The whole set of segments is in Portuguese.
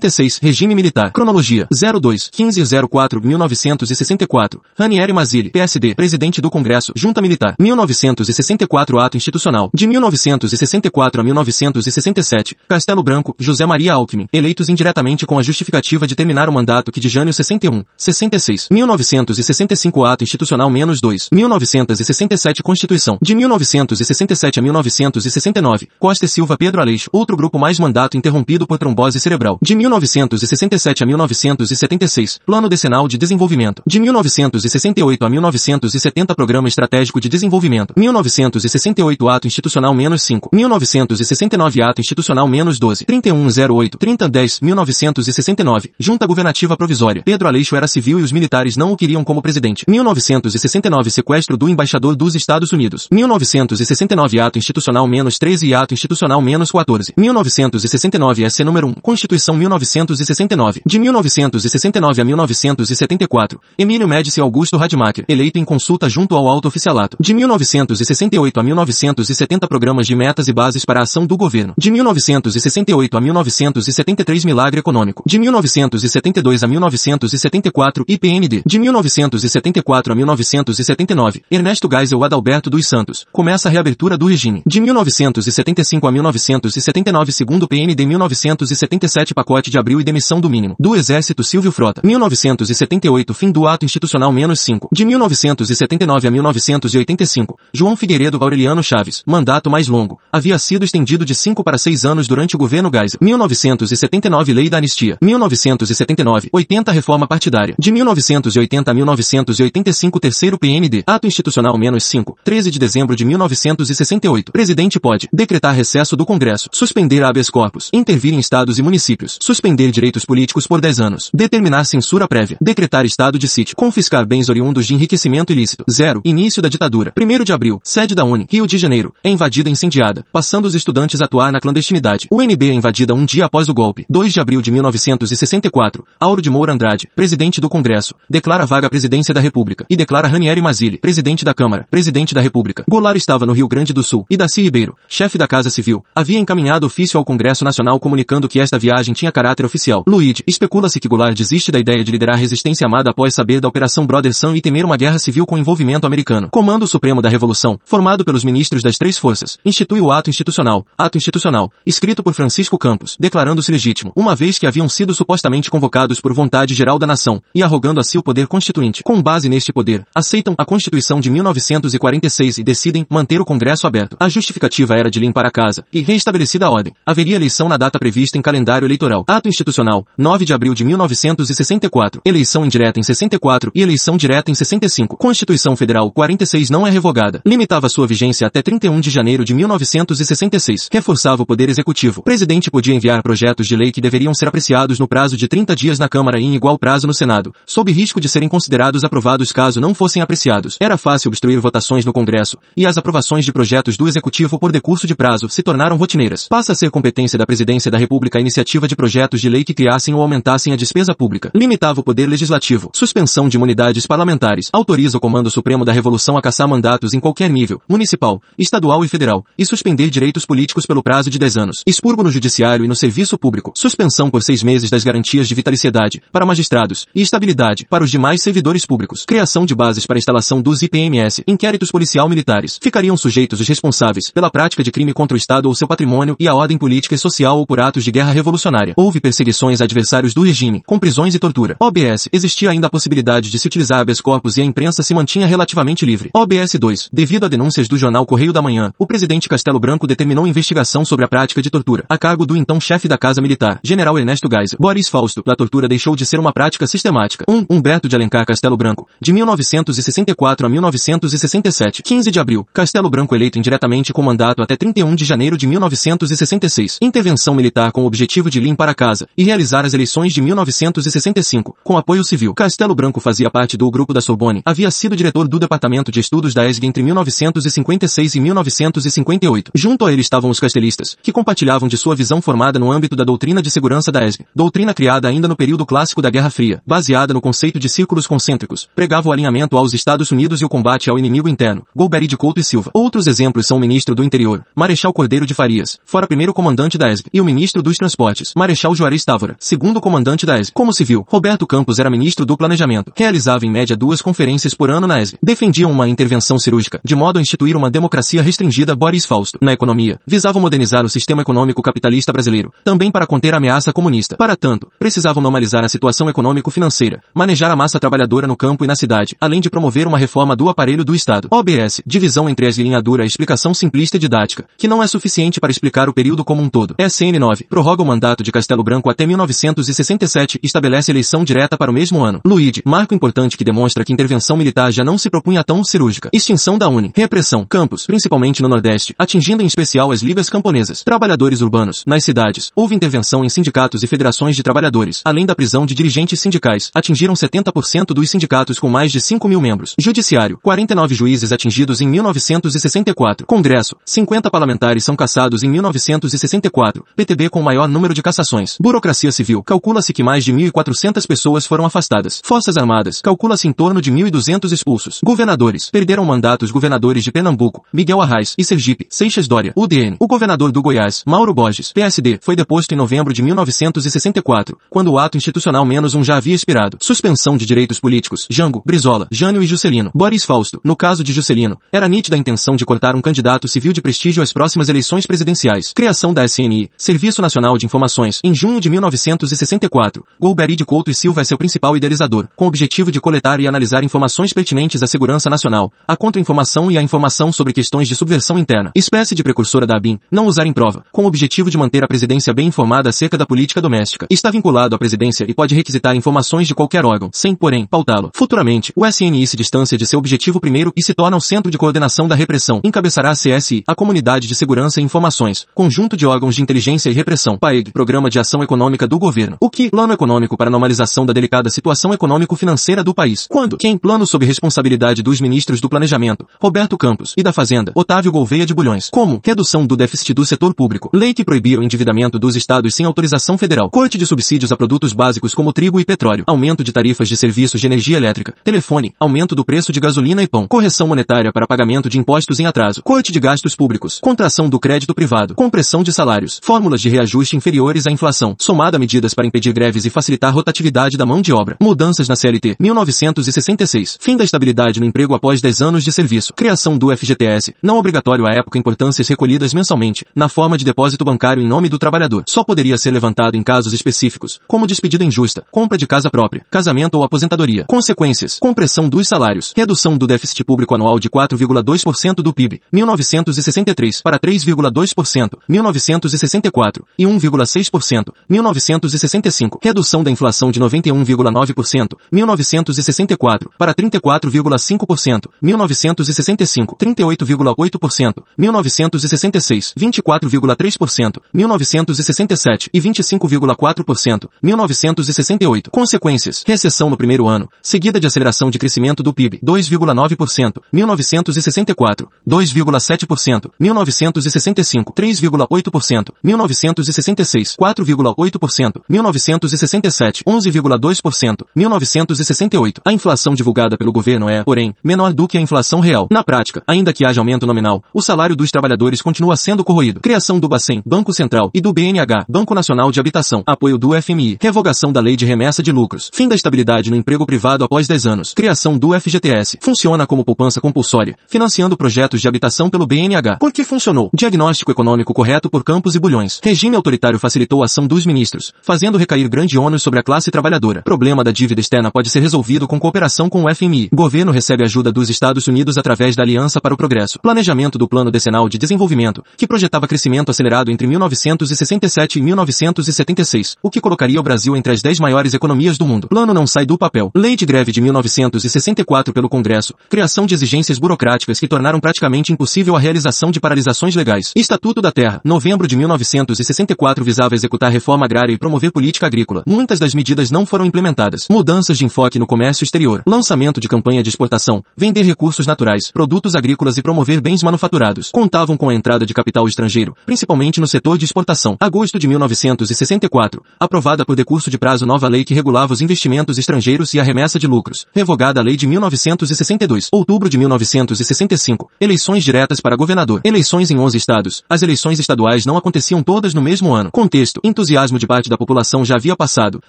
T6. Regime Militar. Cronologia. 02. 15 04 1964. Ranieri Mazzilli, PSD. Presidente do Congresso. Junta Militar. 1964 Ato Institucional. De 1964 a 1967. Castelo Branco. José Maria Alckmin. Eleitos indiretamente com a justificativa de terminar o mandato que de Jânio 61. 66. 1965 Ato Institucional menos 2. 1967 Constituição. De 1967 a 1969. Costa e Silva Pedro Aleixo. Outro grupo mais mandato interrompido por trombose cerebral. De 1967 a 1976. Plano Decenal de Desenvolvimento. De 1968 a 1970 Programa Estratégico de Desenvolvimento. 1968 Ato Institucional menos 5. 1969 Ato Institucional menos 12. 3108. 3010. 1969. Junta Governativa Provisória. Pedro Aleixo era civil e os militares não o queriam como presidente. 1969 Sequestro do embaixador dos Estados Unidos. 1969 Ato Institucional menos 13 e Ato Institucional menos 14. 1969 SC número 1. Constituição 1969. De 1969 a 1974. Emílio Médici Augusto Rademacher. Eleito em consulta junto ao alto oficialato. De 1968 a 1970 Programas de metas e bases para a ação do governo. De 1968 a 1973 Milagre Econômico. De 1972 a 1974 IPND. De 1974 a 1979 Ernesto Geisel Adalberto dos Santos. Começa a reabertura do regime. De 1975 a 1979 segundo PND 1977 Pacote de abril e demissão do mínimo. Do Exército Silvio Frota. 1978 Fim do ato institucional menos 5. De 1979 a 1985 João Figueiredo Aureliano Chaves. Mandato mais longo. Havia sido estendido de 5 para 6 anos durante o governo Geisel. 1979 Lei da Anistia. 1979 80 Reforma Partidária. De 1980 a 1985 Terceiro PND. Ato institucional menos 5. 13 de dezembro de 1968. Presidente pode decretar recesso do Congresso, suspender habeas corpus, intervir em estados e municípios, suspender direitos políticos por 10 anos, determinar censura prévia, decretar estado de sítio, confiscar bens oriundos de enriquecimento ilícito. 0. Início da ditadura. 1 de abril. Sede da Uni, Rio de Janeiro. É invadida e incendiada, passando os estudantes a atuar na clandestinidade. UNB é invadida um dia após o golpe. 2 de abril de 1964. Auro de Moura Andrade, presidente do Congresso, declara vaga a presidência da República e declara Ranieri Mazzilli, presidente da Câmara, presidente da República. Goulart estava no Rio Grande do Sul e Daci Ribeiro, chefe da Casa Civil, havia encaminhado ofício ao Congresso Nacional comunicando que esta viagem tinha caráter oficial. Luigi, especula-se que Goulart desiste da ideia de liderar a resistência armada após saber da Operação Brother Sun e temer uma guerra civil com envolvimento americano. Comando Supremo da Revolução, formado pelos ministros das três forças, institui o ato institucional, ato institucional, escrito por Francisco Campos, declarando-se legítimo, uma vez que haviam sido supostamente convocados por vontade geral da nação, e arrogando a si o poder constituinte. Com base neste poder, aceitam a Constituição de 1946 e decidem manter o Congresso aberto. A justificativa era de limpar a casa, e reestabelecida a ordem. Haveria eleição na data prevista em calendário eleitoral. Ato institucional, 9 de abril de 1964. Eleição indireta em 64 e eleição direta em 65. Constituição Federal 46 não é revogada. Limitava sua vigência até 31 de janeiro de 1966. Reforçava o poder executivo. O presidente podia enviar projetos de lei que deveriam ser apreciados no prazo de 30 dias na Câmara e em igual prazo no Senado, sob risco de serem considerados aprovados caso não fossem apreciados. Era fácil obstruir votações no Congresso, e as aprovações de projetos do Executivo por decurso de prazo se tornaram rotineiras. Passa a ser competência da Presidência da República a iniciativa de projetos de lei que criassem ou aumentassem a despesa pública. Limitava o poder legislativo. Suspensão de imunidades parlamentares. Autoriza o Comando Supremo da Revolução a caçar mandatos em qualquer nível, municipal, estadual e federal, e suspender direitos políticos pelo prazo de 10 anos. Expurgo no judiciário e no serviço público. Suspensão por seis meses das garantias de vitaliciedade para magistrados e estabilidade para os demais servidores públicos. Criação de bases para a instalação dos IPMS. Inquéritos policial militares. Ficariam sujeitos os responsáveis pela prática de crime contra o Estado ou seu patrimônio e a ordem política e social ou por atos de guerra revolucionária. Houve perseguições a adversários do regime, com prisões e tortura. OBS. Existia ainda a possibilidade de se utilizar habeas corpus e a imprensa se mantinha relativamente livre. OBS 2. Devido a denúncias do jornal Correio da Manhã, o presidente Castelo Branco determinou investigação sobre a prática de tortura, a cargo do então chefe da Casa Militar, general Ernesto Geisel. Boris Fausto. A tortura deixou de ser uma prática sistemática. 1. Um, Humberto de Alencar Castelo Branco. De 1964 a 1967. 15 de abril. Castelo Branco eleito indiretamente com mandato até 31 de janeiro de 1966. Intervenção militar com o objetivo de limpar a casa e realizar as eleições de 1965, com apoio civil. Castelo Branco fazia parte do grupo da Sorbonne. Havia sido diretor do Departamento de Estudos da ESG entre 1956 e 1958. Junto a ele estavam os castelistas, que compartilhavam de sua visão formada no âmbito da doutrina de segurança da ESG. Doutrina criada ainda no período clássico da Guerra Fria, baseada no conceito de círculos concêntricos, pregava o alinhamento aos Estados Unidos e o combate ao inimigo interno. Golbery de Couto e Silva. Outros exemplos são o ministro do Interior, Marechal Cordeiro de Farias, fora primeiro comandante da ESG, e o ministro dos Transportes, Marechal Marechal Juarez Távora, segundo comandante da ESB. Como civil, Roberto Campos era ministro do Planejamento. Realizava em média duas conferências por ano na ESB. Defendiam uma intervenção cirúrgica, de modo a instituir uma democracia restringida Boris Fausto. Na economia, visavam modernizar o sistema econômico capitalista brasileiro, também para conter a ameaça comunista. Para tanto, precisavam normalizar a situação econômico-financeira, manejar a massa trabalhadora no campo e na cidade, além de promover uma reforma do aparelho do Estado. OBS, divisão entre a eslinhadura e explicação simplista e didática, que não é suficiente para explicar o período como um todo. SN 9, prorroga o mandato de Castelo Branco até 1967 e estabelece eleição direta para o mesmo ano. Luíde, marco importante que demonstra que intervenção militar já não se propunha tão cirúrgica. Extinção da Uni. Repressão. Campos, principalmente no Nordeste, atingindo em especial as ligas camponesas. Trabalhadores urbanos. Nas cidades, houve intervenção em sindicatos e federações de trabalhadores, além da prisão de dirigentes sindicais. Atingiram 70% dos sindicatos com mais de 5 mil membros. Judiciário. 49 juízes atingidos em 1964. Congresso. 50 parlamentares são cassados em 1964. PTB com maior número de cassações. Burocracia civil. Calcula-se que mais de 1.400 pessoas foram afastadas. Forças Armadas. Calcula-se em torno de 1.200 expulsos. Governadores. Perderam mandatos governadores de Pernambuco, Miguel Arraes e Sergipe, Seixas Dória, UDN. O governador do Goiás, Mauro Borges, PSD, foi deposto em novembro de 1964, quando o ato institucional menos um já havia expirado. Suspensão de direitos políticos. Jango, Brizola, Jânio e Juscelino. Boris Fausto. No caso de Juscelino, era nítida a intenção de cortar um candidato civil de prestígio às próximas eleições presidenciais. Criação da SNI, Serviço Nacional de Informações, em junho de 1964. Golbery de Couto e Silva é seu principal idealizador, com o objetivo de coletar e analisar informações pertinentes à segurança nacional, à contra-informação e à informação sobre questões de subversão interna. Espécie de precursora da ABIN, não usar em prova, com o objetivo de manter a presidência bem informada acerca da política doméstica. Está vinculado à presidência e pode requisitar informações de qualquer órgão, sem, porém, pautá-lo. Futuramente, o SNI se distancia de seu objetivo primeiro e se torna o centro de coordenação da repressão. Encabeçará a CSI, a Comunidade de Segurança e Informações, conjunto de órgãos de inteligência e repressão, PAEG, Programa de Ação Econômica do Governo. O que? Plano Econômico para normalização da delicada situação econômico-financeira do país. Quando? Quem? Plano sob responsabilidade dos ministros do Planejamento, Roberto Campos, e da Fazenda, Otávio Gouveia de Bulhões. Como? Redução do déficit do setor público. Lei que proibir o endividamento dos estados sem autorização federal. Corte de subsídios a produtos básicos como trigo e petróleo. Aumento de tarifas de serviços de energia elétrica. Telefone. Aumento do preço de gasolina e pão. Correção monetária para pagamento de impostos em atraso. Corte de gastos públicos. Contração do crédito privado. Compressão de salários. Fórmulas de reajuste inferiores à inflação. Somada a medidas para impedir greves e facilitar a rotatividade da mão de obra. Mudanças na CLT. 1966. Fim da estabilidade no emprego após 10 anos de serviço. Criação do FGTS. Não obrigatório à época importâncias recolhidas mensalmente, na forma de depósito bancário em nome do trabalhador. Só poderia ser levantado em casos específicos, como despedida injusta, compra de casa própria, casamento ou aposentadoria. Consequências. Compressão dos salários. Redução do déficit público anual de 4,2% do PIB. 1963 para 3,2%. 1964 e 1,6%. 1965. Redução da inflação de 91,9%. 1964 para 34,5%. 1965 38,8%. 1966 24,3%. 1967 e 25,4%. 1968. Consequências. Recessão no primeiro ano, seguida de aceleração de crescimento do PIB 2,9%. 1964 2,7%. 1965 3,8%. 1966 4,8%. 1967 11,2%. 1968. A inflação divulgada pelo governo é, porém, menor do que a inflação real. Na prática, ainda que haja aumento nominal, o salário dos trabalhadores continua sendo corroído. Criação do Bacen, Banco Central, e do BNH, Banco Nacional de Habitação. Apoio do FMI. Revogação da Lei de Remessa de Lucros. Fim da estabilidade no emprego privado após 10 anos. Criação do FGTS. Funciona como poupança compulsória, financiando projetos de habitação pelo BNH. Por que funcionou? Diagnóstico econômico correto por Campos e Bulhões. Regime autoritário facilitou a ação dos ministros, fazendo recair grande ônus sobre a classe trabalhadora. Problema da dívida externa pode ser resolvido com cooperação com o FMI. Governo recebe ajuda dos Estados Unidos através da Aliança para o Progresso. Planejamento do Plano Decenal de Desenvolvimento, que projetava crescimento acelerado entre 1967 e 1976, o que colocaria o Brasil entre as 10 maiores economias do mundo. Plano não sai do papel. Lei de greve de 1964 pelo Congresso. Criação de exigências burocráticas que tornaram praticamente impossível a realização de paralisações legais. Estatuto da Terra. Novembro de 1964 visava executar reforma agrária e promover política agrícola. Muitas das medidas não foram implementadas. Mudanças de enfoque no comércio exterior. Lançamento de campanha de exportação. Vender recursos naturais, produtos agrícolas e promover bens manufaturados. Contavam com a entrada de capital estrangeiro, principalmente no setor de exportação. Agosto de 1964. Aprovada por decurso de prazo nova lei que regulava os investimentos estrangeiros e a remessa de lucros. Revogada a lei de 1962. Outubro de 1965. Eleições diretas para governador. Eleições em 11 estados. As eleições estaduais não aconteciam todas no mesmo ano. Contexto. Entusiasmo de parte da população já havia passado,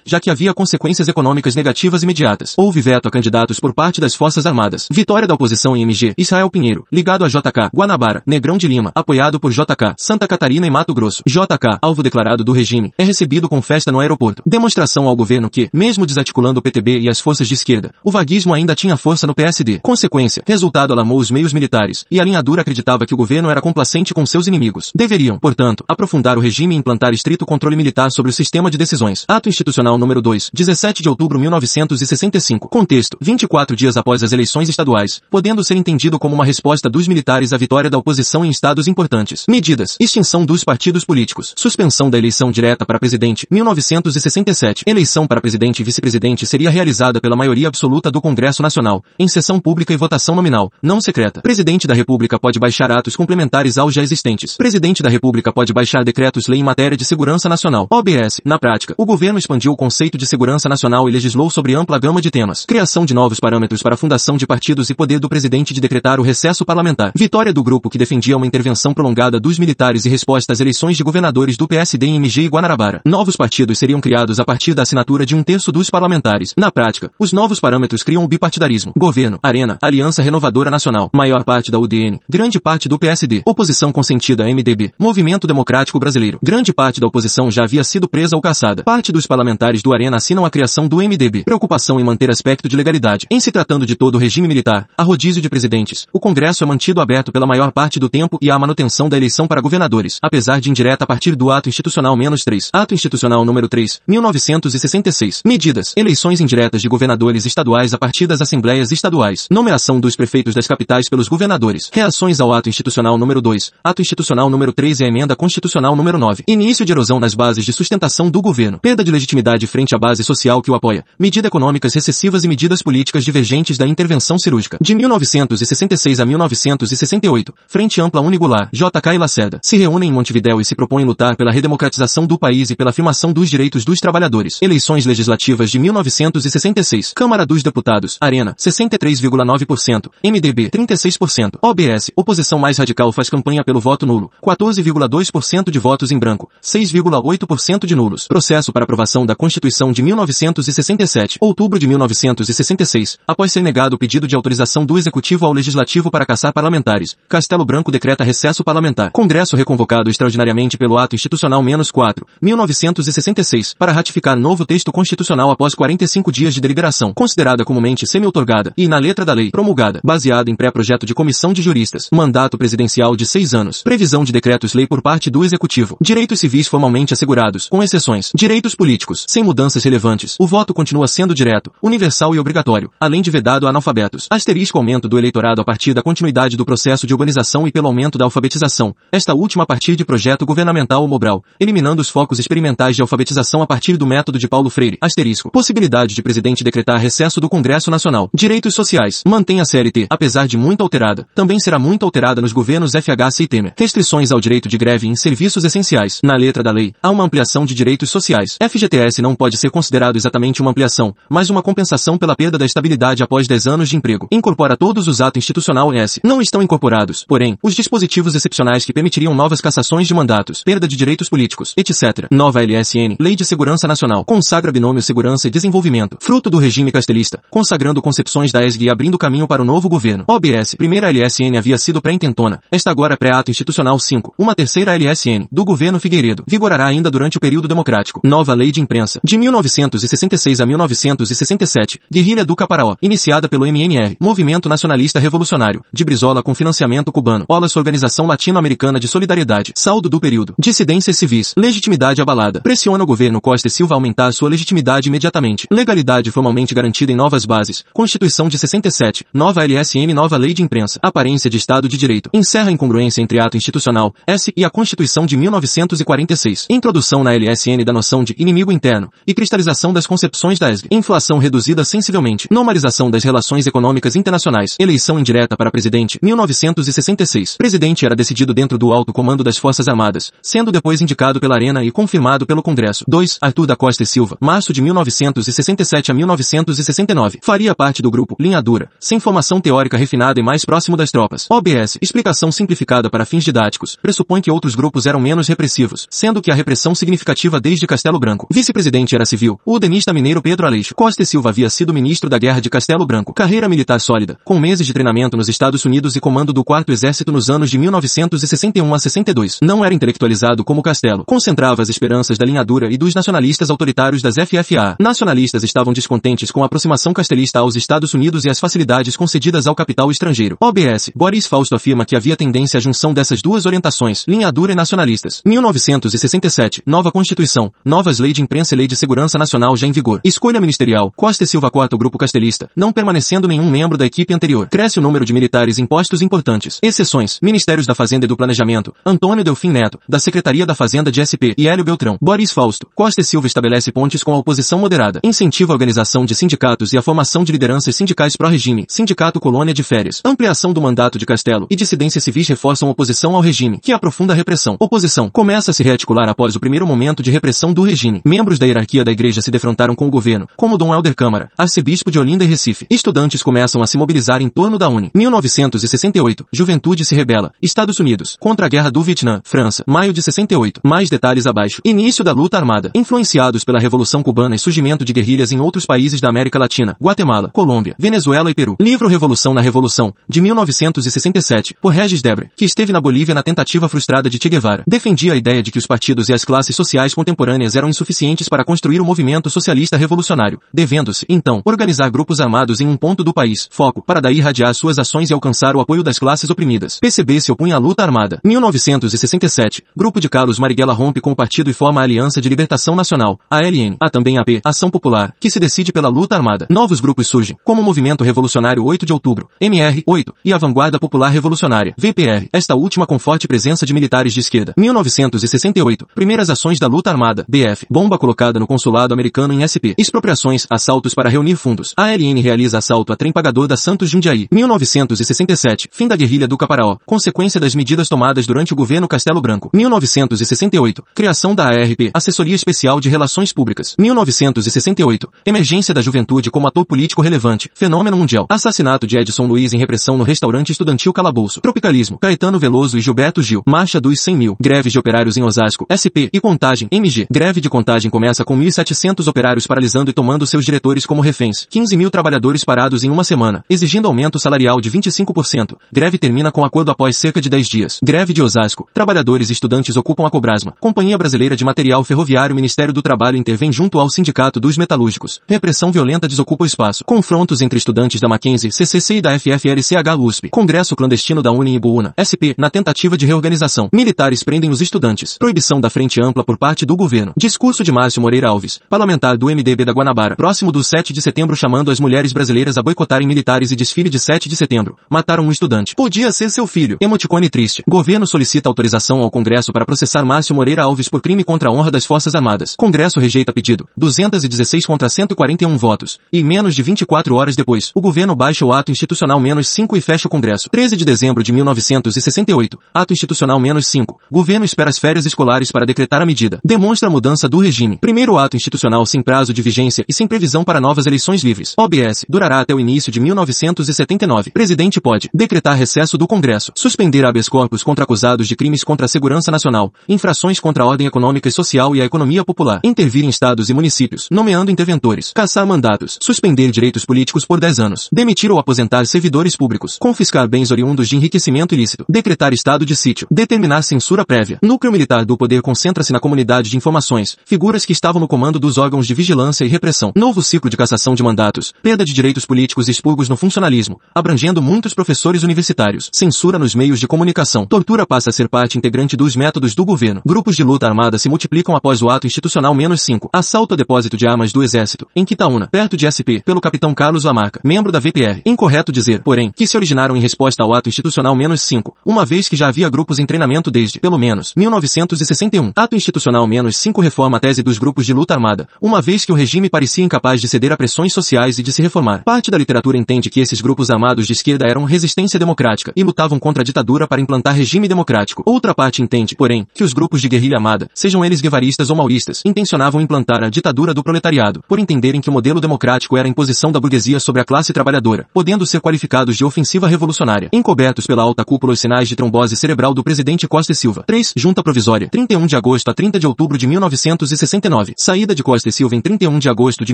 já que havia consequências econômicas negativas imediatas. Houve veto a candidatos por parte das Forças Armadas. Vitória da oposição em MG, Israel Pinheiro, ligado a JK, Guanabara, Negrão de Lima, apoiado por JK, Santa Catarina e Mato Grosso. JK, alvo declarado do regime, é recebido com festa no aeroporto. Demonstração ao governo que, mesmo desarticulando o PTB e as forças de esquerda, o vaguismo ainda tinha força no PSD. Consequência, resultado alarmou os meios militares, e a linha dura acreditava que o governo era complacente com seus inimigos. Deveriam, portanto, aprofundar o regime e implantar estrito controle militar sobre o sistema de decisões. Ato Institucional número 2, 17 de outubro 1965. Contexto, 24 dias após as eleições estaduais, podendo ser entendido como uma resposta dos militares à vitória da oposição em estados importantes. Medidas. Extinção dos partidos políticos. Suspensão da eleição direta para presidente, 1967. Eleição para presidente e vice-presidente seria realizada pela maioria absoluta do Congresso Nacional, em sessão pública e votação nominal, não secreta. Presidente da República pode baixar atos complementares aos já existentes. Presidente da República pode baixar decretos-lei em matéria de segurança nacional. OBS. Na prática, o governo expandiu o conceito de segurança nacional e legislou sobre ampla gama de temas. Criação de novos parâmetros para a fundação de partidos e poder do presidente de decretar o recesso parlamentar. Vitória do grupo que defendia uma intervenção prolongada dos militares e resposta às eleições de governadores do PSD em MG e Guanarabara. Novos partidos seriam criados a partir da assinatura de um terço dos parlamentares. Na prática, os novos parâmetros criam o bipartidarismo. Governo, Arena, Aliança Renovadora Nacional, maior parte da UDN, grande parte do PSD, oposição consentida MDB, Movimento Democrático Brasileiro. Grande parte da oposição já havia sido presa ou caçada. Parte dos parlamentares do Arena assinam a criação do MDB. Preocupação em manter aspecto de legalidade. Em se tratando de todo o regime militar, a rodízio de presidentes, o Congresso é mantido aberto pela maior parte do tempo e há manutenção da eleição para governadores, apesar de indireta a partir do ato institucional menos 3. Ato institucional número 3, 1966. Medidas. Eleições indiretas de governadores estaduais a partir das assembleias estaduais. Nomeação dos prefeitos das capitais pelos governadores. Reações ao ato institucional número 2. Ato institucional número 3 e a emenda constitucional número 9. Início de erosão nas bases de sustentação do governo. Perda de legitimidade frente à base social que o apoia. Medidas econômicas recessivas e medidas políticas divergentes da intervenção cirúrgica. De 1966 a 1968. Frente Ampla Unigular. JK e Lacerda. Se reúnem em Montevidéu e se propõem lutar pela redemocratização do país e pela afirmação dos direitos dos trabalhadores. Eleições legislativas de 1966. Câmara dos Deputados. Arena. 63,9%. MDB. 36%. OBS. Oposição mais radical faz campanha pelo voto nulo. 14,2% de votos em branco. 6,8% de nulos. Processo para aprovação da Constituição de 1967. Outubro de 1966. Após ser negado o pedido de autorização do Executivo ao Legislativo para caçar parlamentares. Castelo Branco decreta recesso parlamentar. Congresso reconvocado extraordinariamente pelo Ato Institucional menos 4, 1966, para ratificar novo texto constitucional após 45 dias de deliberação, considerada comumente semi-otorgada, e na letra da lei, promulgada, baseada em pré-projeto de comissão de juristas, mandato presidencial de seis anos, previsão de decretos-lei por parte do Executivo, direitos civis formalmente assegurados, com exceções, direitos políticos, sem mudanças relevantes, o voto continua sendo direto, universal e obrigatório, além de vedado a analfabetos, asterisco aumento do eleitorado a partir da continuidade do processo de urbanização e pelo aumento da alfabetização, esta última a partir de projeto governamental ou Mobral, eliminando os focos experimentais de alfabetização a partir do método de Paulo Freire, asterisco, possibilidade de presidente decretar recesso do Congresso Nacional, direitos sociais, mantém a CLT, apesar de muito alterada, também será muito alterada nos governos FHC e Temer, restrições ao direito de greve em serviços essenciais, na letra da lei, há uma ampliação de direitos sociais, FGTS não pode ser considerado exatamente uma ampliação, mas uma compensação pela perda da estabilidade após 10 anos de emprego, incorpora todos os atos institucional S, não estão incorporados, porém, os dispositivos excepcionais que permitiriam novas cassações de mandatos, perda de direitos políticos, etc. Nova LSN, Lei de Segurança Nacional, consagra binômio Segurança e Desenvolvimento, fruto do regime castelista, consagrando concepções da ESG e abrindo caminho para o novo governo. OBS, primeira LSN havia sido pré-intentona, esta agora é pré-ato institucional 5, uma terceira LSN, do governo Figueiredo, vigorará ainda durante o período democrático. Nova Lei de Imprensa, de 1966 a 1967, Guerrilha do Caparaó, iniciada pelo MNR, Movimento Nacionalista Revolucionário, de Brizola com financiamento cubano, OLAS Organização Latino-Americana de Solidariedade, saldo do período, dissidências civis, legitimidade abalada, pressiona o governo Costa e Silva a aumentar sua legitimidade imediatamente, legalidade formalmente garantida em novas bases, Constituição de 67, nova LSM nova Lei de Imprensa, aparência de Estado de Direito, encerra incongruência entre ato institucional, S e a Constituição de 1946, introdução na LSN da noção de inimigo interno, e cristalização das concepções da ESG, inflação reduzida sensivelmente, normalização das relações econômicas internacionais, eleição indireta para presidente, 1966, presidente era decidido dentro do alto comando das Forças Armadas, sendo depois indicado pela Arena e confirmado pelo Congresso. 2. Arthur da Costa e Silva, março de 1967 a 1969, faria parte do grupo Linha Dura, sem formação teórica refinada e mais próximo das tropas. OBS, explicação simplificada para fins didáticos, pressupõe que outros grupos eram menos repressivos, sendo que a repressão expressão significativa desde Castelo Branco. Vice-presidente era civil. O udenista mineiro Pedro Aleixo Costa e Silva havia sido ministro da Guerra de Castelo Branco. Carreira militar sólida, com meses de treinamento nos Estados Unidos e comando do 4 Exército nos anos de 1961 a 62. Não era intelectualizado como Castelo. Concentrava as esperanças da linha dura e dos nacionalistas autoritários das FFA. Nacionalistas estavam descontentes com a aproximação castelista aos Estados Unidos e as facilidades concedidas ao capital estrangeiro. OBS. Boris Fausto afirma que havia tendência à junção dessas duas orientações, linha dura e nacionalistas. 1967. Nova Constituição. Novas Lei de Imprensa e Lei de Segurança Nacional já em vigor. Escolha ministerial. Costa e Silva corta o grupo castelista, não permanecendo nenhum membro da equipe anterior. Cresce o número de militares impostos importantes. Exceções. Ministérios da Fazenda e do Planejamento. Antônio Delfim Neto, da Secretaria da Fazenda de SP, e Hélio Beltrão. Boris Fausto. Costa e Silva estabelece pontes com a oposição moderada. Incentiva a organização de sindicatos e a formação de lideranças sindicais pró-regime. Sindicato Colônia de Férias. Ampliação do mandato de Castelo e dissidências civis reforçam oposição ao regime, que aprofunda a repressão. Oposição começa a se rearticular após o primeiro momento de repressão do regime. Membros da hierarquia da igreja se defrontaram com o governo, como Dom Helder Câmara, arcebispo de Olinda e Recife. Estudantes começam a se mobilizar em torno da Uni. 1968. Juventude se rebela. Estados Unidos. Contra a Guerra do Vietnã. França. Maio de 68. Mais detalhes abaixo. Início da luta armada. Influenciados pela Revolução Cubana e surgimento de guerrilhas em outros países da América Latina. Guatemala, Colômbia, Venezuela e Peru. Livro Revolução na Revolução, de 1967, por Regis Debre, que esteve na Bolívia na tentativa frustrada de Che Guevara. Defendia a ideia de que os partidos e as classes sociais contemporâneas eram insuficientes para construir o movimento socialista revolucionário, devendo-se, então, organizar grupos armados em um ponto do país, foco, para daí irradiar suas ações e alcançar o apoio das classes oprimidas. PCB se opunha à luta armada. 1967, Grupo de Carlos Marighella rompe com o partido e forma a Aliança de Libertação Nacional, ALN. Há também AP, Ação Popular, que se decide pela luta armada. Novos grupos surgem, como o Movimento Revolucionário 8 de Outubro, MR-8, e a Vanguarda Popular Revolucionária, VPR, esta última com forte presença de militares de esquerda. 1968, primeiras ações da luta armada, BF, bomba colocada no consulado americano em SP, expropriações, assaltos para reunir fundos. ALN realiza assalto a trem pagador da Santos Jundiaí. 1967, fim da guerrilha do Caparaó, consequência das medidas tomadas durante o governo Castelo Branco. 1968, criação da ARP, Assessoria Especial de Relações Públicas. 1968, emergência da juventude como ator político relevante, fenômeno mundial. Assassinato de Edson Luiz em repressão no restaurante estudantil Calabouço. Tropicalismo, Caetano Veloso e Gilberto Gil. Marcha dos 100 mil. Greves de operários em Osasco. SP e Contagem, MG. Greve de contagem começa com 1.700 operários paralisando e tomando seus diretores como reféns. 15 mil trabalhadores parados em uma semana, exigindo aumento salarial de 25%. Greve termina com acordo após cerca de 10 dias. Greve de Osasco. Trabalhadores e estudantes ocupam a Cobrasma. Companhia Brasileira de Material Ferroviário Ministério do Trabalho intervém junto ao Sindicato dos Metalúrgicos. Repressão violenta desocupa o espaço. Confrontos entre estudantes da Mackenzie, CCC e da FFRCH USP. Congresso clandestino da Uni Ibuuna, SP, na tentativa de reorganização. Militares prendem os estudantes. Proibição da frente ampla por parte do governo. Discurso de Márcio Moreira Alves, parlamentar do MDB da Guanabara, próximo do 7 de setembro chamando as mulheres brasileiras a boicotarem militares e desfile de 7 de setembro. Mataram um estudante. Podia ser seu filho. Emoticone triste. Governo solicita autorização ao Congresso para processar Márcio Moreira Alves por crime contra a honra das Forças Armadas. Congresso rejeita pedido. 216 contra 141 votos. E menos de 24 horas depois, o governo baixa o ato institucional menos 5 e fecha o Congresso. 13 de dezembro de 1968. Ato institucional menos 5. Governo espera as férias escolares para decretar a medida. Demonstra a mudança do regime. Primeiro ato institucional sem prazo de vigência e sem previsão para novas eleições livres. OBS. Durará até o início de 1979. Presidente pode decretar recesso do Congresso. Suspender habeas corpus contra acusados de crimes contra a segurança nacional. Infrações contra a ordem econômica e social e a economia popular. Intervir em estados e municípios, nomeando interventores. Caçar mandatos. Suspender direitos políticos por 10 anos. Demitir ou aposentar servidores públicos. Confiscar bens oriundos de enriquecimento ilícito. Decretar estado de sítio. Determinar censura prévia. Núcleo militar do poder concentra-se na comunidade de informações. Figuras que estavam no comando dos órgãos de vigilância e repressão. Novo ciclo de cassação de mandatos. Perda de direitos políticos e expurgos no funcionalismo, abrangendo muitos professores universitários. Censura nos meios de comunicação. Tortura passa a ser parte integrante dos métodos do governo. Grupos de luta armada se multiplicam após o ato institucional menos 5. Assalto a depósito de armas do Exército, em Quitaúna, perto de SP, pelo capitão Carlos Lamarca, membro da VPR. Incorreto dizer, porém, que se originaram em resposta ao ato institucional menos 5, uma vez que já havia grupos em treinamento desde, pelo menos, 1961. Ato institucional menos 5 reforma a tese dos grupos de luta armada, uma vez que o regime parecia incapaz de ceder a pressões sociais e de se reformar. Parte da literatura entende que esses grupos armados de esquerda eram resistência democrática e lutavam contra a ditadura para implantar regime democrático. Outra parte entende, porém, que os grupos de guerrilha armada, sejam eles guevaristas ou mauristas, intencionavam implantar a ditadura do proletariado, por entenderem que o modelo democrático era a imposição da burguesia sobre a classe trabalhadora, podendo ser qualificados de ofensiva revolucionária. Encobertos pela alta cúpula os sinais de trombose cerebral do presidente Costa e Silva. 3. Junta Provisória. 31 de agosto agosto a 30 de outubro de 1969. Saída de Costa e Silva em 31 de agosto de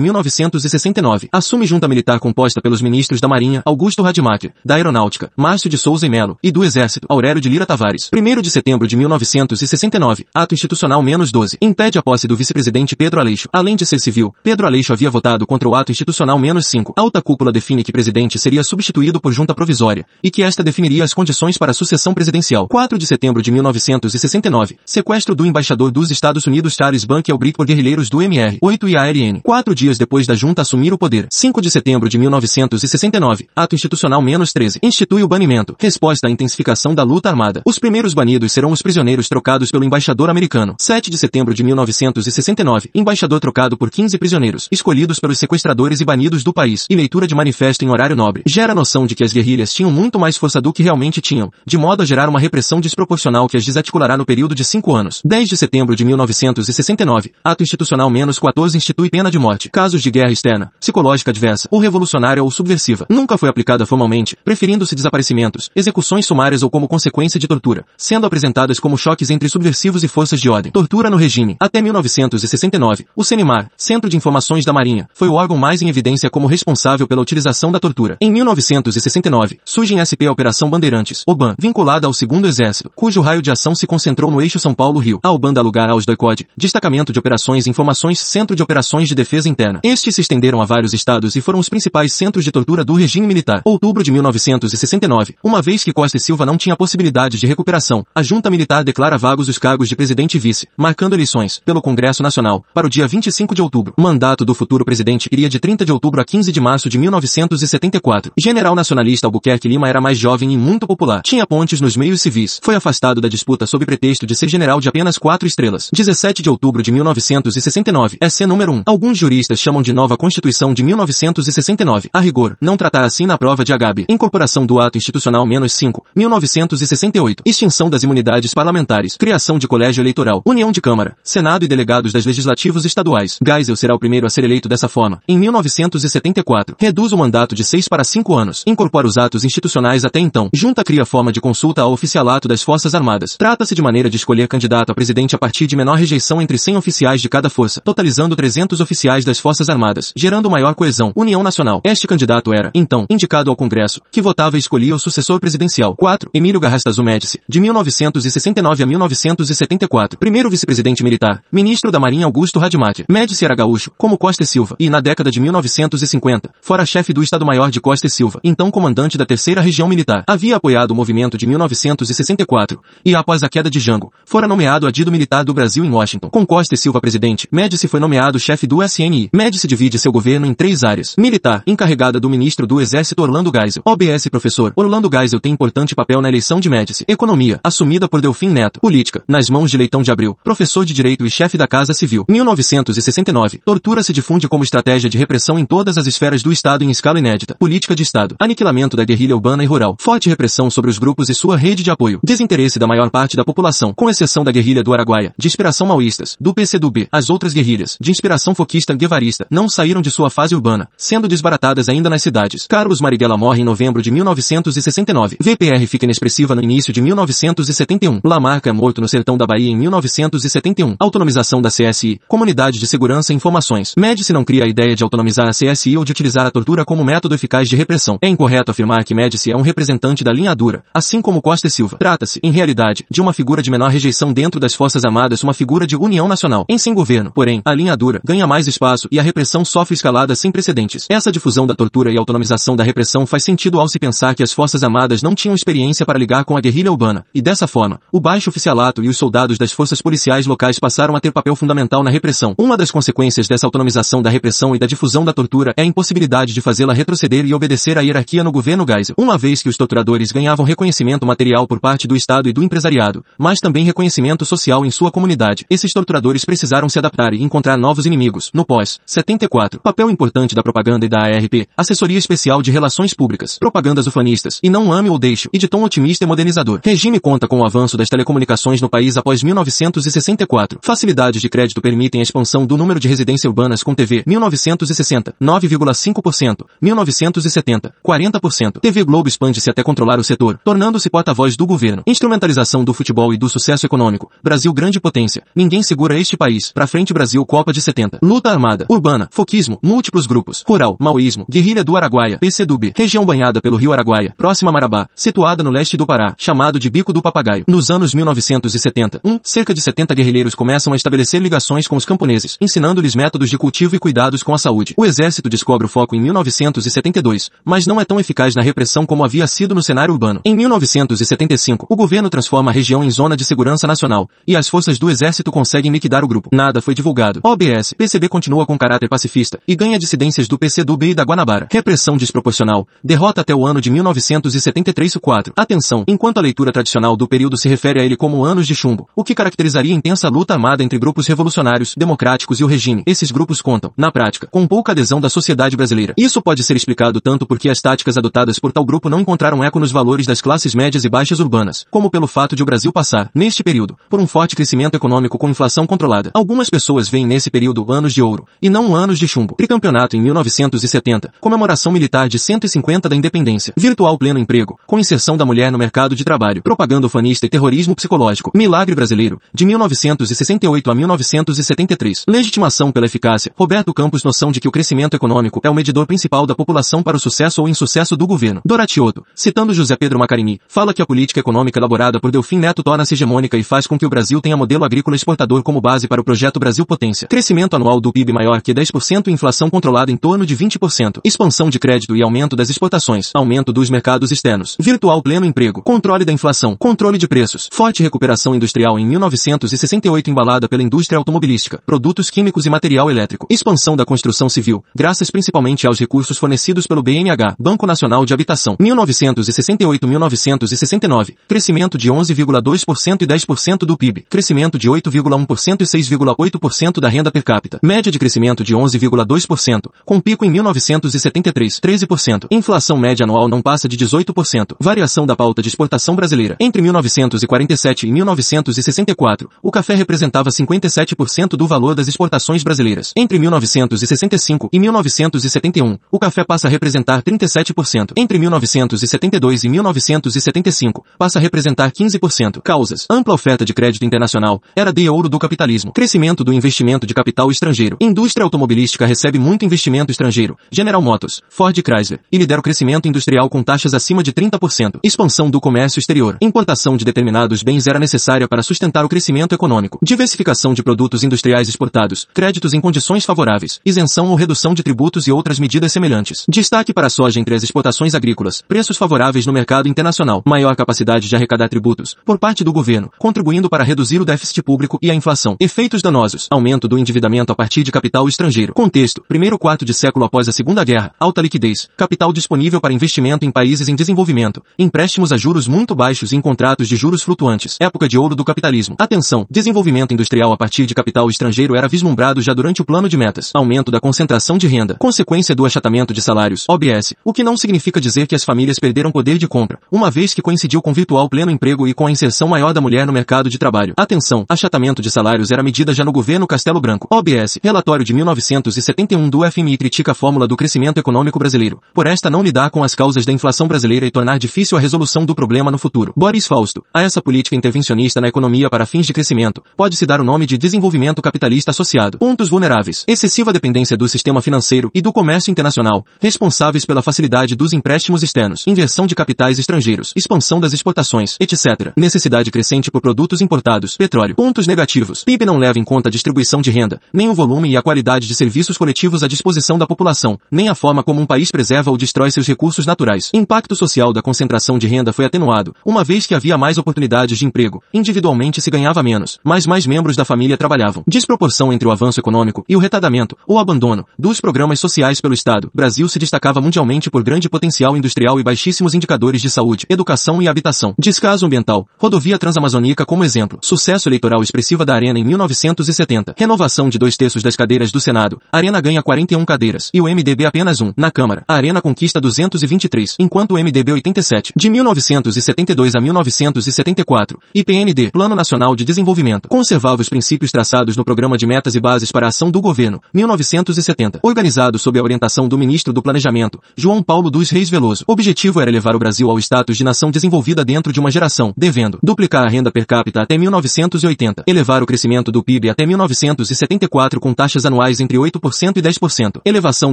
1969. Assume junta militar composta pelos ministros da Marinha, Augusto Rademacher, da Aeronáutica, Márcio de Souza e Melo, e do Exército, Aurélio de Lira Tavares. 1 de setembro de 1969. Ato institucional menos 12. Impede a posse do vice-presidente Pedro Aleixo. Além de ser civil, Pedro Aleixo havia votado contra o ato institucional menos 5. Alta cúpula define que presidente seria substituído por junta provisória, e que esta definiria as condições para a sucessão presidencial. 4 de setembro de 1969. Sequestro do embaixador dos Estados Unidos Charles Bank Elbrick por guerrilheiros do MR. 8 e ARN. Quatro dias depois da junta assumir o poder. 5 de setembro de 1969. Ato institucional menos 13. Institui o banimento. Resposta à intensificação da luta armada. Os primeiros banidos serão os prisioneiros trocados pelo embaixador americano. 7 de setembro de 1969. Embaixador trocado por 15 prisioneiros, escolhidos pelos sequestradores e banidos do país. E leitura de manifesto em horário nobre. Gera a noção de que as guerrilhas tinham muito mais força do que realmente tinham, de modo a gerar uma repressão desproporcional que as desarticulará no período de cinco anos. 10 de setembro de 1969. Ato institucional menos 14 institui pena de morte. Casos de guerra externa, psicológica adversa, ou revolucionária ou subversiva. Nunca foi aplicada formalmente, preferindo-se desaparecimentos, execuções sumárias ou como consequência de tortura, sendo apresentadas como choques entre subversivos e forças de ordem. Tortura no regime. Até 1969, o CENIMAR, Centro de Informações da Marinha, foi o órgão mais em evidência como responsável pela utilização da tortura. Em 1969, surge em SP a Operação Bandeirantes, OBAN, vinculada ao Segundo Exército, cujo raio de ação se concentrou no eixo São Paulo-Rio. A OBAN dá lugar aos DOICOD, Destacamento de Operações e Informações Centro de Operações de Defesa Interna. Estes se estenderam a vários estados e foram os principais centros de tortura do regime militar. Outubro de 1969. Uma vez que Costa e Silva não tinha possibilidade de recuperação, a junta militar declara vagos os cargos de presidente e vice, marcando eleições, pelo Congresso Nacional, para o dia 25 de outubro. O mandato do futuro presidente iria de 30 de outubro a 15 de março de 1974. General nacionalista Albuquerque Lima era mais jovem e muito popular. Tinha pontes nos meios civis. Foi afastado da disputa sob pretexto de ser general de apenas quatro estrelas. 17 de outubro de 1969. SC número 1. Alguns juristas chamam de nova Constituição de 1969. A rigor, não tratar assim na prova de Agabe. Incorporação do Ato Institucional menos 5. 1968. Extinção das imunidades parlamentares. Criação de colégio eleitoral. União de Câmara. Senado e delegados das legislativos estaduais. Geisel será o primeiro a ser eleito dessa forma. Em 1974. Reduz o mandato de 6 para 5 anos. Incorpora os atos institucionais até então. Junta cria forma de consulta ao oficialato das Forças Armadas. Trata-se de maneira de escolher candidato a presidente a partir de menor rejeição entre 100 oficiais de cada força, totalizando 300 oficiais das Forças Armadas, gerando maior coesão, união nacional. Este candidato era, então, indicado ao Congresso, que votava e escolhia o sucessor presidencial. 4. Emílio Garrastazu Médici, de 1969 a 1974. Primeiro vice-presidente militar, ministro da Marinha Augusto Rademacher. Médici era gaúcho, como Costa e Silva, e na década de 1950, fora chefe do Estado-Maior de Costa e Silva, então comandante da terceira região militar. Havia apoiado o movimento de 1964, e após a queda de Jango, fora nomeado adido militar do Brasil em Washington. Com Costa e Silva presidente, Médici foi nomeado chefe do SNI. Médici divide seu governo em três áreas. Militar, encarregada do ministro do Exército Orlando Geisel. OBS professor, Orlando Geisel tem importante papel na eleição de Médici. Economia, assumida por Delfim Neto. Política, nas mãos de Leitão de Abril, professor de Direito e chefe da Casa Civil. 1969. Tortura se difunde como estratégia de repressão em todas as esferas do Estado em escala inédita. Política de Estado. Aniquilamento da guerrilha urbana e rural. Forte repressão sobre os grupos e sua rede de apoio. Desinteresse da maior parte da população, com exceção da guerrilha do Araguaia, de inspiração maoístas, do PCdoB. As outras guerrilhas, de inspiração foquista guevarista, não saíram de sua fase urbana, sendo desbaratadas ainda nas cidades. Carlos Marighella morre em novembro de 1969. VPR fica inexpressiva no início de 1971. Lamarca é morto no sertão da Bahia em 1971. Autonomização da CSI, Comunidade de Segurança e Informações. Médici não cria a ideia de autonomizar a CSI ou de utilizar a tortura como método eficaz de repressão. É incorreto afirmar que Médici é um representante da linha dura, assim como Costa e Silva. Trata-se, em realidade, de uma figura de menor rejeição dentro das Forças Armadas, uma figura de união nacional. Em sem governo, porém, a linha dura ganha mais espaço e a repressão sofre escalada sem precedentes. Essa difusão da tortura e autonomização da repressão faz sentido ao se pensar que as Forças Armadas não tinham experiência para ligar com a guerrilha urbana, e dessa forma, o baixo oficialato e os soldados das forças policiais locais passaram a ter papel fundamental na repressão. Uma das consequências dessa autonomização da repressão e da difusão da tortura é a impossibilidade de fazê-la retroceder e obedecer à hierarquia no governo Geisel. Uma vez que os torturadores ganhavam reconhecimento material por parte do Estado e do empresariado, mas também reconhecimento social em sua comunidade, esses torturadores precisaram se adaptar e encontrar novos inimigos. No pós, 74, papel importante da propaganda e da ARP, Assessoria Especial de Relações Públicas, propagandas ufanistas, e não ame ou deixe, e de tom otimista e modernizador. Regime conta com o avanço das telecomunicações no país após 1964. Facilidades de crédito permitem a expansão do número de residências urbanas com TV 1960, 9,5%, 1970, 40%. TV Globo expande-se até controlar o setor, tornando-se porta-voz do governo. Instrumentalização do futebol e do sucesso econômico. Brasil Brasil grande potência. Ninguém segura este país. Pra frente Brasil Copa de 70. Luta armada. Urbana. Foquismo. Múltiplos grupos. Rural. Maoísmo. Guerrilha do Araguaia. PCdoB. Região banhada pelo rio Araguaia. Próxima a Marabá. Situada no leste do Pará. Chamado de Bico do Papagaio. Nos anos 1970, um, cerca de 70 guerrilheiros começam a estabelecer ligações com os camponeses, ensinando-lhes métodos de cultivo e cuidados com a saúde. O exército descobre o foco em 1972, mas não é tão eficaz na repressão como havia sido no cenário urbano. Em 1975, o governo transforma a região em zona de segurança nacional, e as forças do exército conseguem liquidar o grupo. Nada foi divulgado. OBS, PCB continua com caráter pacifista, e ganha dissidências do PCdoB e da Guanabara. Repressão desproporcional. Derrota até o ano de 1973 4. Atenção, enquanto a leitura tradicional do período se refere a ele como anos de chumbo, o que caracterizaria intensa luta armada entre grupos revolucionários, democráticos e o regime. Esses grupos contam, na prática, com pouca adesão da sociedade brasileira. Isso pode ser explicado tanto porque as táticas adotadas por tal grupo não encontraram eco nos valores das classes médias e baixas urbanas, como pelo fato de o Brasil passar, neste período, por um forte crescimento econômico com inflação controlada. Algumas pessoas veem nesse período anos de ouro, e não anos de chumbo. Tricampeonato em 1970, comemoração militar de 150 da independência, virtual pleno emprego, com inserção da mulher no mercado de trabalho, propaganda ufanista e terrorismo psicológico, milagre brasileiro, de 1968 a 1973, legitimação pela eficácia, Roberto Campos noção de que o crescimento econômico é o medidor principal da população para o sucesso ou insucesso do governo. Doratioto, citando José Pedro Macarini, fala que a política econômica elaborada por Delfim Neto torna-se hegemônica e faz com que o Brasil tenha modelo agrícola exportador como base para o projeto Brasil Potência. Crescimento anual do PIB maior que 10% e inflação controlada em torno de 20%. Expansão de crédito e aumento das exportações. Aumento dos mercados externos. Virtual pleno emprego. Controle da inflação. Controle de preços. Forte recuperação industrial em 1968 embalada pela indústria automobilística. Produtos químicos e material elétrico. Expansão da construção civil. Graças principalmente aos recursos fornecidos pelo BNH, Banco Nacional de Habitação. 1968-1969. Crescimento de 11,2% e 10% do PIB. Crescimento de 8,1% e 6,8% da renda per capita. Média de crescimento de 11,2%, com pico em 1973, 13%. Inflação média anual não passa de 18%. Variação da pauta de exportação brasileira. Entre 1947 e 1964, o café representava 57% do valor das exportações brasileiras. Entre 1965 e 1971, o café passa a representar 37%. Entre 1972 e 1975, passa a representar 15%. Causas. Ampla oferta de crédito internacional. Era de ouro do capitalismo. Crescimento do investimento de capital estrangeiro. Indústria automobilística recebe muito investimento estrangeiro. General Motors, Ford Chrysler. E lidera o crescimento industrial com taxas acima de 30%. Expansão do comércio exterior. Importação de determinados bens era necessária para sustentar o crescimento econômico. Diversificação de produtos industriais exportados. Créditos em condições favoráveis. Isenção ou redução de tributos e outras medidas semelhantes. Destaque para a soja entre as exportações agrícolas. Preços favoráveis no mercado internacional. Maior capacidade de arrecadar tributos. Por parte do governo, contribuindo para reduzir o déficit público e a inflação. Efeitos danosos. Aumento do endividamento a partir de capital estrangeiro. Contexto. Primeiro quarto de século após a Segunda Guerra. Alta liquidez. Capital disponível para investimento em países em desenvolvimento. Empréstimos a juros muito baixos e em contratos de juros flutuantes. Época de ouro do capitalismo. Atenção. Desenvolvimento industrial a partir de capital estrangeiro era vislumbrado já durante o plano de metas. Aumento da concentração de renda. Consequência do achatamento de salários. OBS. O que não significa dizer que as famílias perderam poder de compra, uma vez que coincidiu com virtual pleno emprego e com a inserção maior da mulher no mercado de trabalho. Atenção. Achatamento de salários era medida já no governo Castelo Branco. OBS. Relatório de 1971 do FMI critica a fórmula do crescimento econômico brasileiro. Por esta não lidar com as causas da inflação brasileira e tornar difícil a resolução do problema no futuro. Boris Fausto. A essa política intervencionista na economia para fins de crescimento, pode-se dar o nome de desenvolvimento capitalista associado. Pontos vulneráveis. Excessiva dependência do sistema financeiro e do comércio internacional, responsáveis pela facilidade dos empréstimos externos, inversão de capitais estrangeiros, expansão das exportações, etc. Necessidade crescente por produtos importados, petróleo. Pontos negativos. PIB não leva em conta a distribuição de renda, nem o volume e a qualidade de serviços coletivos à disposição da população, nem a forma como um país preserva ou destrói seus recursos naturais. Impacto social da concentração de renda foi atenuado, uma vez que havia mais oportunidades de emprego. Individualmente se ganhava menos, mas mais membros da família trabalhavam. Desproporção entre o avanço econômico e o retardamento, ou abandono, dos programas sociais pelo Estado. Brasil se destacava mundialmente por grande potencial industrial e baixíssimos indicadores de saúde, educação e habitação. Descaso ambiental. Rodovia Transamazônica como exemplo. Sucesso eleitoral expressiva da Arena em 1970. Renovação de dois terços das cadeiras do Senado. Arena ganha 41 cadeiras. E o MDB apenas um. Na Câmara. A Arena conquista 223, enquanto o MDB 87. De 1972 a 1974. IPND. Plano Nacional de Desenvolvimento. Conservava os princípios traçados no Programa de Metas e Bases para a Ação do Governo. 1970. Organizado sob a orientação do Ministro do Planejamento, João Paulo dos Reis Veloso. Objetivo era levar o Brasil ao status de nação desenvolvida dentro de uma geração, devendo duplicar a renda per capita até 1980. Elevar o crescimento do PIB até 1974 com taxas anuais entre 8% e 10%. Elevação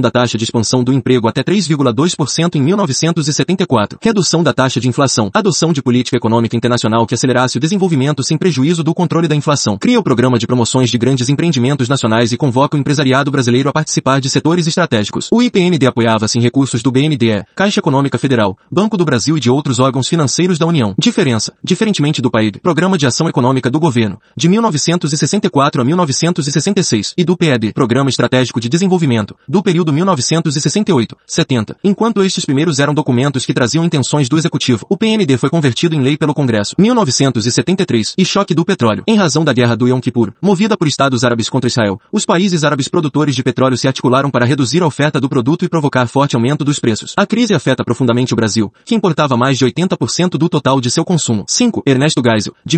da taxa de expansão do emprego até 3,2% em 1974. Redução da taxa de inflação. Adoção de política econômica internacional que acelerasse o desenvolvimento sem prejuízo do controle da inflação. Cria o programa de promoções de grandes empreendimentos nacionais e convoca o empresariado brasileiro a participar de setores estratégicos. O IPND apoiava-se em recursos do BNDE, Caixa Econômica Federal, Banco do Brasil e de outros órgãos financeiros da União. Diferença. Diferentemente do PAID, Programa de Ação Econômica do Governo, de 1964 a 1966, e do PED, Programa Estratégico de Desenvolvimento, do período 1968-70. Enquanto estes primeiros eram documentos que traziam intenções do Executivo, o PND foi convertido em lei pelo Congresso. 1973, e choque do petróleo. Em razão da Guerra do Yom Kippur, movida por Estados Árabes contra Israel, os países árabes produtores de petróleo se articularam para reduzir a oferta do produto e provocar forte aumento dos preços. A crise afeta profundamente o Brasil, que importava mais de 80% do total de seu consumo. 5. Ernesto Geisel, de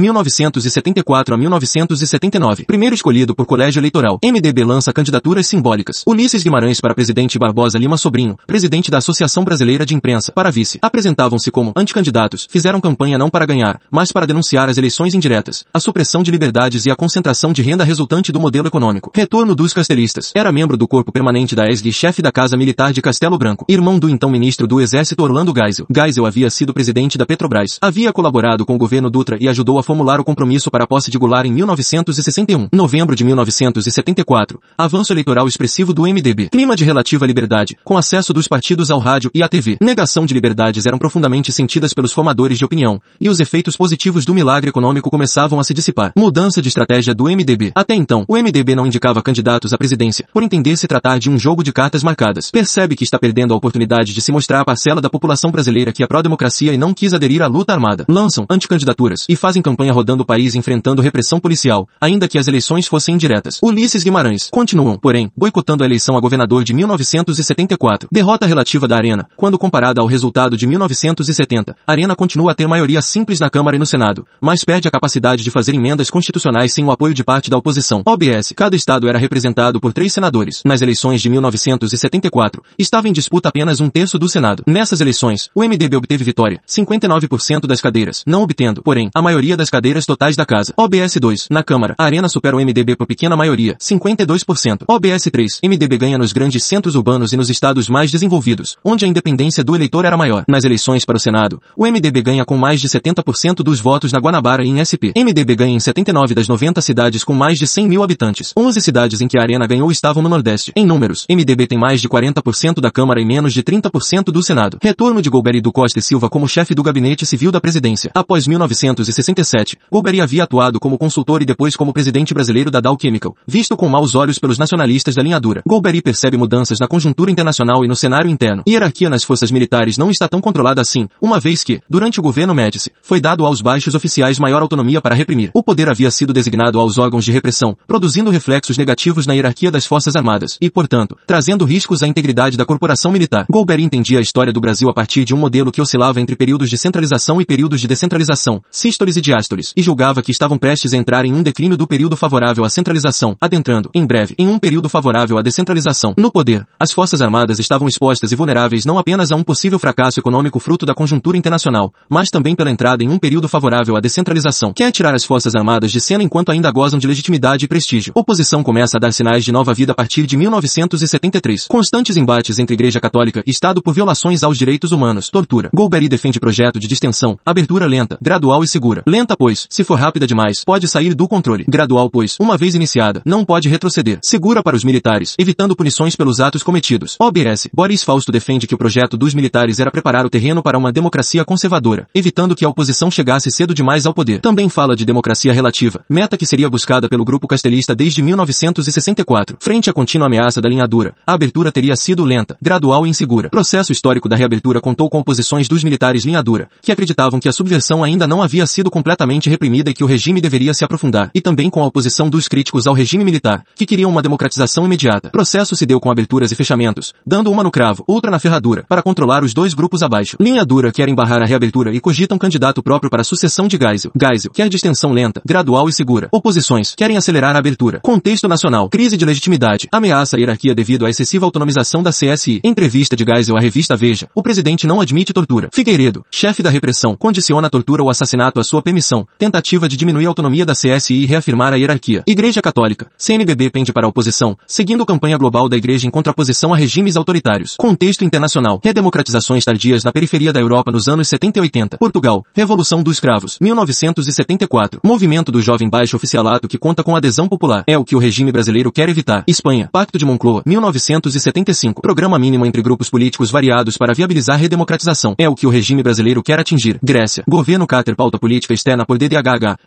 1974 a 1979. Primeiro escolhido por colégio eleitoral. MDB lança candidaturas simbólicas. Ulisses Guimarães para presidente Barbosa Lima Sobrinho, presidente da Associação Brasileira de Imprensa, para vice. Apresentavam-se como anticandidatos, fizeram campanha não para ganhar, mas para denunciar as eleições indiretas, a supressão de liberdades e a concentração de renda resultante do modelo econômico. Retorno dos castelistas. Era membro do corpo permanente da ESG e chefe da Casa Militar de Castelo Branco. Irmão do então ministro do Exército Orlando Geisel. Geisel havia sido presidente da Petrobras. Havia colaborado com o governo Dutra e ajudou a formular o compromisso para a posse de Goulart em 1961. Novembro de 1974. Avanço eleitoral expressivo do MDB. Clima de relativa liberdade, com acesso dos partidos ao rádio e à TV. Negação de liberdades eram profundamente sentidas pelos formadores de opinião, e os efeitos positivos do milagre econômico começavam a se dissipar. Mudança de estratégia do MDB. Até então, o MDB não indicava candidatos à presidência, por entender se tratar de um jogo de cartas marcadas. Percebe que está perdendo a oportunidade de se mostrar a parcela da população brasileira que é pró-democracia e não quis aderir à luta armada. Lançam anticandidaturas e fazem campanha rodando o país enfrentando repressão policial, ainda que as eleições fossem indiretas. Ulisses Guimarães continuam, porém, boicotando a eleição a governador de 1974. Derrota relativa da Arena, quando comparada ao resultado de 1970. A Arena continua a ter maioria simples na Câmara e no Senado, mas perde a capacidade de fazer emendas constitucionais sem o apoio de parte da oposição. OBS, cada estado era representado por três senadores. Nas eleições de 1974, estava em disputa apenas um terço do Senado. Nessas eleições, o MDB obteve vitória, 59% das cadeiras, não obtendo, porém, a maioria das cadeiras totais da casa. OBS 2, na Câmara, a Arena supera o MDB por pequena maioria, 52%. OBS 3, MDB ganha nos grandes centros urbanos e nos estados mais desenvolvidos, onde a independência do eleitor era maior. Nas eleições para o Senado, o MDB ganha com mais de 70% dos votos na Guanabara e em SP. MDB ganha em 79 das 90 cidades com mais de 100 mil habitantes. 11 cidades em que a Arena ganhou estavam no Nordeste. Em números, MDB tem mais de 40% da Câmara e menos de 30% do Senado. Retorno de Golbery do Costa e Silva como chefe do Gabinete Civil da Presidência. Após 1967, Golbery havia atuado como consultor e depois como presidente brasileiro da Dow Chemical, visto com maus olhos pelos nacionalistas da linha dura. Golbery percebe mudanças na conjuntura internacional e no cenário interno. Hierarquia nas forças militares não está tão controlada assim, uma vez que, durante o governo Médici, foi dado aos baixos oficiais maior autonomia para reprimir. O poder havia sido designado aos órgãos de repressão, produzindo reflexos negativos na hierarquia das forças armadas e, portanto, trazendo riscos à integridade da corporação militar. Golbery entendia a história do Brasil a partir de um modelo que oscilava entre períodos de centralização e períodos de descentralização, sístoles e diástoles, e julgava que estavam prestes a entrar em um declínio do período favorável à centralização, adentrando, em breve, em um período favorável à descentralização. No poder, as forças armadas estavam expostas e vulneráveis não apenas a um possível fracasso econômico fruto da conjuntura internacional, mas também pela entrada em um período favorável à descentralização. Quer tirar as forças armadas de cena enquanto ainda gozam de legitimidade e prestígio. Oposição começa a dar sinais de nova vida a partir de 1973. Constantes embates entre Igreja Católica e Estado por violações aos direitos humanos. Tortura. Golbery defende projeto de distensão, abertura lenta, gradual e segura. Lenta pois, se for rápida demais, pode sair do controle. Gradual pois, uma vez iniciada, não pode retroceder. Segura para os militares, evitando punições pelos atos cometidos. OBS. Boris Fausto defende que o projeto dos militares era preparar o terreno para uma democracia conservadora, evitando que a oposição chegasse cedo demais ao poder. Também fala de democracia relativa, meta que seria buscada pelo grupo castelista desde 1964. Frente à contínua ameaça da linha dura, a abertura teria sido lenta, gradual e insegura. Processo histórico da reabertura contou com oposições dos militares linha dura, que acreditavam que a subversão ainda não havia sido completamente reprimida e que o regime deveria se aprofundar, e também com a oposição dos críticos ao regime militar, que queriam uma democratização imediata. Processo se deu com aberturas e fechamentos, dando uma no cravo, outra na ferradura, para controlar os dois grupos abaixo. Linha dura quer embarrar a reabertura e cogita um candidato próprio para a sucessão de Geisel. Geisel quer distensão lenta, gradual e segura. Oposições querem acelerar a abertura. Contexto nacional. Crise de legitimidade. Ameaça a hierarquia devido à excessiva autonomização da CSI. Entrevista de Geisel à revista Veja. O presidente não admite tortura. Figueiredo, chefe da repressão, condiciona a tortura ou assassinato à sua permissão. Tentativa tentativa de diminuir a autonomia da CSI e reafirmar a hierarquia. Igreja Católica. CNBB pende para a oposição, seguindo campanha global da Igreja em contraposição a regimes autoritários. Contexto internacional. Redemocratizações tardias na periferia da Europa nos anos 70 e 80. Portugal. Revolução dos Escravos. 1974. Movimento do Jovem Baixo Oficialato que conta com adesão popular. É o que o regime brasileiro quer evitar. Espanha. Pacto de Moncloa. 1975. Programa mínimo entre grupos políticos variados para viabilizar a redemocratização. É o que o regime brasileiro quer atingir. Grécia. Governo Cáter pauta política externa por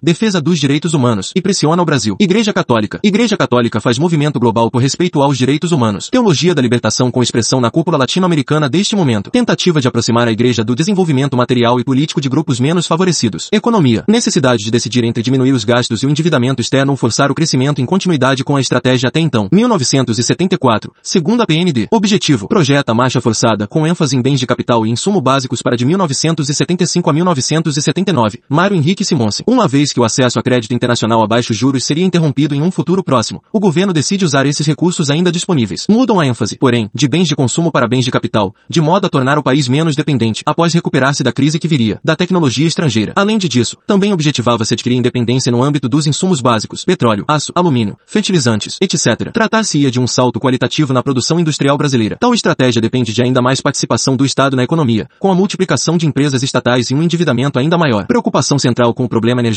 Defesa dos direitos humanos. E pressiona o Brasil. Igreja Católica. Igreja Católica faz movimento global por respeito aos direitos humanos. Teologia da libertação com expressão na cúpula latino-americana deste momento. Tentativa de aproximar a igreja do desenvolvimento material e político de grupos menos favorecidos. Economia. Necessidade de decidir entre diminuir os gastos e o endividamento externo ou forçar o crescimento em continuidade com a estratégia até então. 1974. Segunda PND. Objetivo. Projeta marcha forçada com ênfase em bens de capital e insumo básicos para de 1975 a 1979. Mário Henrique Simonse. Uma vez que o acesso a crédito internacional a baixos juros seria interrompido em um futuro próximo, o governo decide usar esses recursos ainda disponíveis. Mudam a ênfase, porém, de bens de consumo para bens de capital, de modo a tornar o país menos dependente, após recuperar-se da crise que viria, da tecnologia estrangeira. Além de disso, também objetivava-se adquirir independência no âmbito dos insumos básicos, petróleo, aço, alumínio, fertilizantes, etc. Tratar-se-ia de um salto qualitativo na produção industrial brasileira. Tal estratégia depende de ainda mais participação do Estado na economia, com a multiplicação de empresas estatais e um endividamento ainda maior. Preocupação central com o problema energético.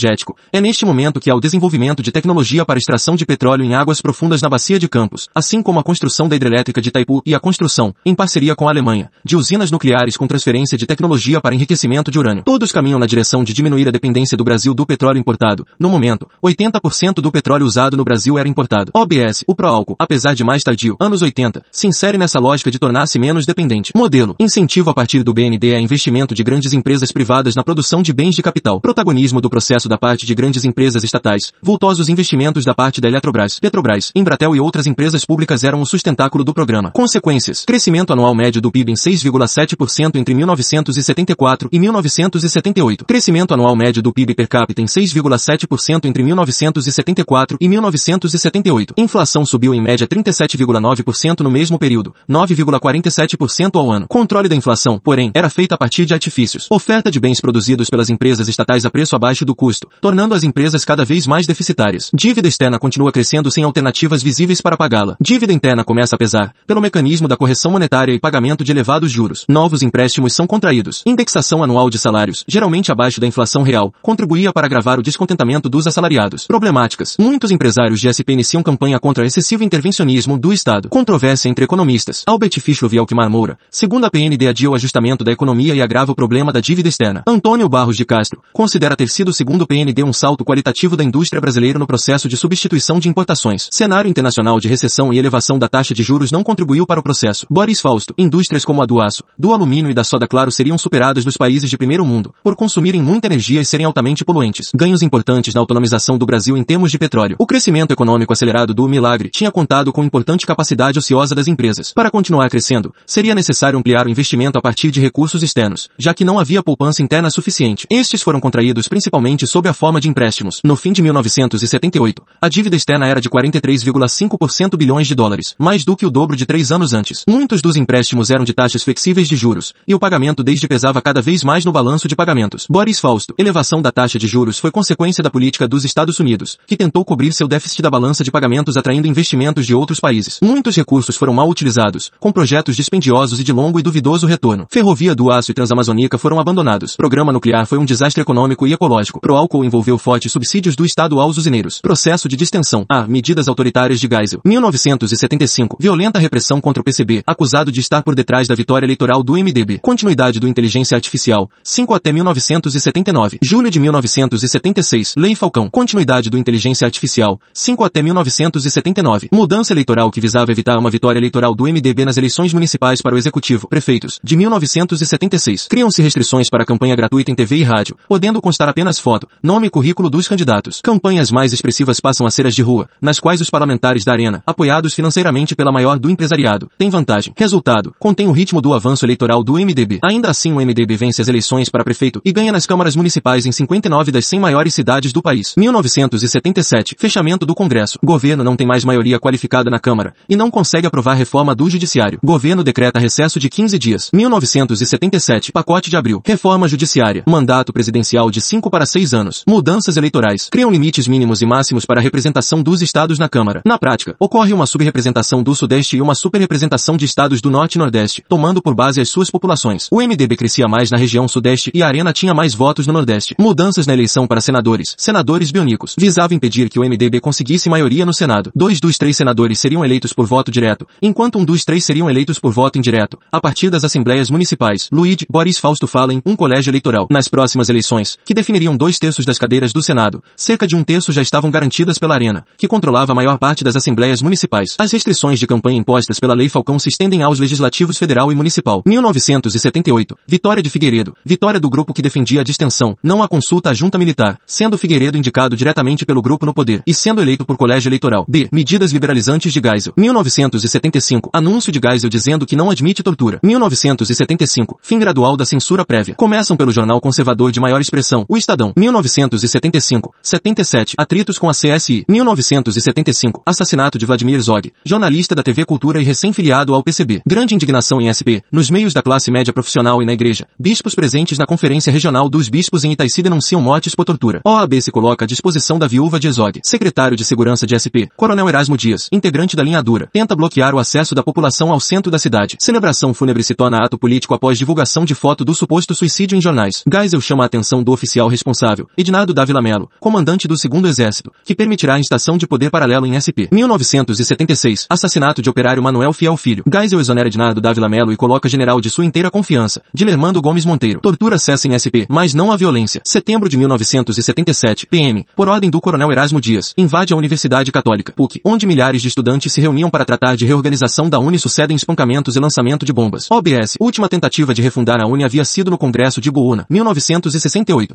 É neste momento que há o desenvolvimento de tecnologia para extração de petróleo em águas profundas na bacia de Campos, assim como a construção da hidrelétrica de Itaipu e a construção, em parceria com a Alemanha, de usinas nucleares com transferência de tecnologia para enriquecimento de urânio. Todos caminham na direção de diminuir a dependência do Brasil do petróleo importado. No momento, 80% do petróleo usado no Brasil era importado. OBS, o pró-álcool, apesar de mais tardio, anos 80, se insere nessa lógica de tornar-se menos dependente. Modelo. Incentivo a partir do BND a investimento de grandes empresas privadas na produção de bens de capital. Protagonismo do processo da parte de grandes empresas estatais. Vultosos investimentos da parte da Eletrobras, Petrobras, Embratel e outras empresas públicas eram o sustentáculo do programa. Consequências. Crescimento anual médio do PIB em 6,7% entre 1974 e 1978. Crescimento anual médio do PIB per capita em 6,7% entre 1974 e 1978. Inflação subiu em média 37,9% no mesmo período, 9,47% ao ano. Controle da inflação, porém, era feito a partir de artifícios. Oferta de bens produzidos pelas empresas estatais a preço abaixo do custo, tornando as empresas cada vez mais deficitárias. Dívida externa continua crescendo sem alternativas visíveis para pagá-la. Dívida interna começa a pesar, pelo mecanismo da correção monetária e pagamento de elevados juros. Novos empréstimos são contraídos. Indexação anual de salários, geralmente abaixo da inflação real, contribuía para agravar o descontentamento dos assalariados. Problemáticas. Muitos empresários de SP iniciam campanha contra excessivo intervencionismo do Estado. Controvérsia entre economistas. Albert Fischlow e Alkmar Moura. Segundo a PND adia o ajustamento da economia e agrava o problema da dívida externa. Antônio Barros de Castro considera ter sido segundo o PND um salto qualitativo da indústria brasileira no processo de substituição de importações. Cenário internacional de recessão e elevação da taxa de juros não contribuiu para o processo. Boris Fausto. Indústrias como a do aço, do alumínio e da soda claro seriam superadas nos países de primeiro mundo, por consumirem muita energia e serem altamente poluentes. Ganhos importantes na autonomização do Brasil em termos de petróleo. O crescimento econômico acelerado do Milagre tinha contado com importante capacidade ociosa das empresas. Para continuar crescendo, seria necessário ampliar o investimento a partir de recursos externos, já que não havia poupança interna suficiente. Estes foram contraídos principalmente sob a forma de empréstimos. No fim de 1978, a dívida externa era de 43,5% bilhões de dólares, mais do que o dobro de três anos antes. Muitos dos empréstimos eram de taxas flexíveis de juros, e o pagamento desde pesava cada vez mais no balanço de pagamentos. Boris Fausto. Elevação da taxa de juros foi consequência da política dos Estados Unidos, que tentou cobrir seu déficit da balança de pagamentos atraindo investimentos de outros países. Muitos recursos foram mal utilizados, com projetos dispendiosos e de longo e duvidoso retorno. Ferrovia do Aço e Transamazônica foram abandonados. Programa nuclear foi um desastre econômico e ecológico. Proálcool envolveu fortes subsídios do Estado aos usineiros. Processo de distensão. A. Medidas autoritárias de Geisel. 1975. Violenta repressão contra o PCB, acusado de estar por detrás da vitória eleitoral do MDB. Continuidade do Inteligência Artificial. 5 até 1979. Julho de 1976. Lei Falcão. Continuidade do Inteligência Artificial. 5 até 1979. Mudança eleitoral que visava evitar uma vitória eleitoral do MDB nas eleições municipais para o Executivo, prefeitos, de 1976. Criam-se restrições para a campanha gratuita em TV e rádio, podendo constar apenas nome e currículo dos candidatos. Campanhas mais expressivas passam a ser as de rua, nas quais os parlamentares da arena, apoiados financeiramente pela maior do empresariado, têm vantagem. Resultado, contém o ritmo do avanço eleitoral do MDB. Ainda assim o MDB vence as eleições para prefeito e ganha nas câmaras municipais em 59 das 100 maiores cidades do país. 1977. Fechamento do Congresso. Governo não tem mais maioria qualificada na Câmara e não consegue aprovar reforma do Judiciário. Governo decreta recesso de 15 dias. 1977. Pacote de abril. Reforma judiciária. Mandato presidencial de 5 para 6 anos. Mudanças eleitorais. Criam limites mínimos e máximos para a representação dos estados na Câmara. Na prática, ocorre uma subrepresentação do Sudeste e uma superrepresentação de estados do Norte e Nordeste, tomando por base as suas populações. O MDB crescia mais na região Sudeste e a Arena tinha mais votos no Nordeste. Mudanças na eleição para senadores. Senadores bionicos. Visava impedir que o MDB conseguisse maioria no Senado. Dois dos três senadores seriam eleitos por voto direto, enquanto um dos três seriam eleitos por voto indireto, a partir das assembleias municipais. Luigi Boris Fausto Fallen, um colégio eleitoral. Nas próximas eleições, que definiriam dois terços das cadeiras do Senado, cerca de um terço já estavam garantidas pela Arena, que controlava a maior parte das assembleias municipais. As restrições de campanha impostas pela Lei Falcão se estendem aos legislativos federal e municipal. 1978. Vitória de Figueiredo. Vitória do grupo que defendia a distensão, não a consulta à junta militar, sendo Figueiredo indicado diretamente pelo grupo no poder e sendo eleito por colégio eleitoral. B. Medidas liberalizantes de Geisel. 1975. Anúncio de Geisel dizendo que não admite tortura. 1975. Fim gradual da censura prévia. Começam pelo jornal conservador de maior expressão, o Estadão. 1975. 77. Atritos com a CSI. 1975. Assassinato de Vladimir Zog, jornalista da TV Cultura e recém-filiado ao PCB. Grande indignação em SP, nos meios da classe média profissional e na igreja. Bispos presentes na Conferência Regional dos Bispos em Itaici denunciam mortes por tortura. OAB se coloca à disposição da viúva de Zog. Secretário de Segurança de SP, Coronel Erasmo Dias, integrante da linha dura, tenta bloquear o acesso da população ao centro da cidade. Celebração fúnebre se torna ato político após divulgação de foto do suposto suicídio em jornais. Geisel chama a atenção do oficial responsável, Ednardo Dávila Melo, comandante do segundo exército, que permitirá a instação de poder paralelo em SP. 1976. Assassinato de operário Manuel Fiel Filho. Geisel exonera Ednardo Dávila Melo e coloca general de sua inteira confiança, Dilermando Gomes Monteiro. Tortura cessa em SP, mas não a violência. Setembro de 1977. PM. Por ordem do coronel Erasmo Dias. Invade a Universidade Católica, PUC, onde milhares de estudantes se reuniam para tratar de reorganização da Uni sucedem espancamentos e lançamento de bombas. OBS. Última tentativa de refundar a Uni havia sido no Congresso de Buuna, 1968.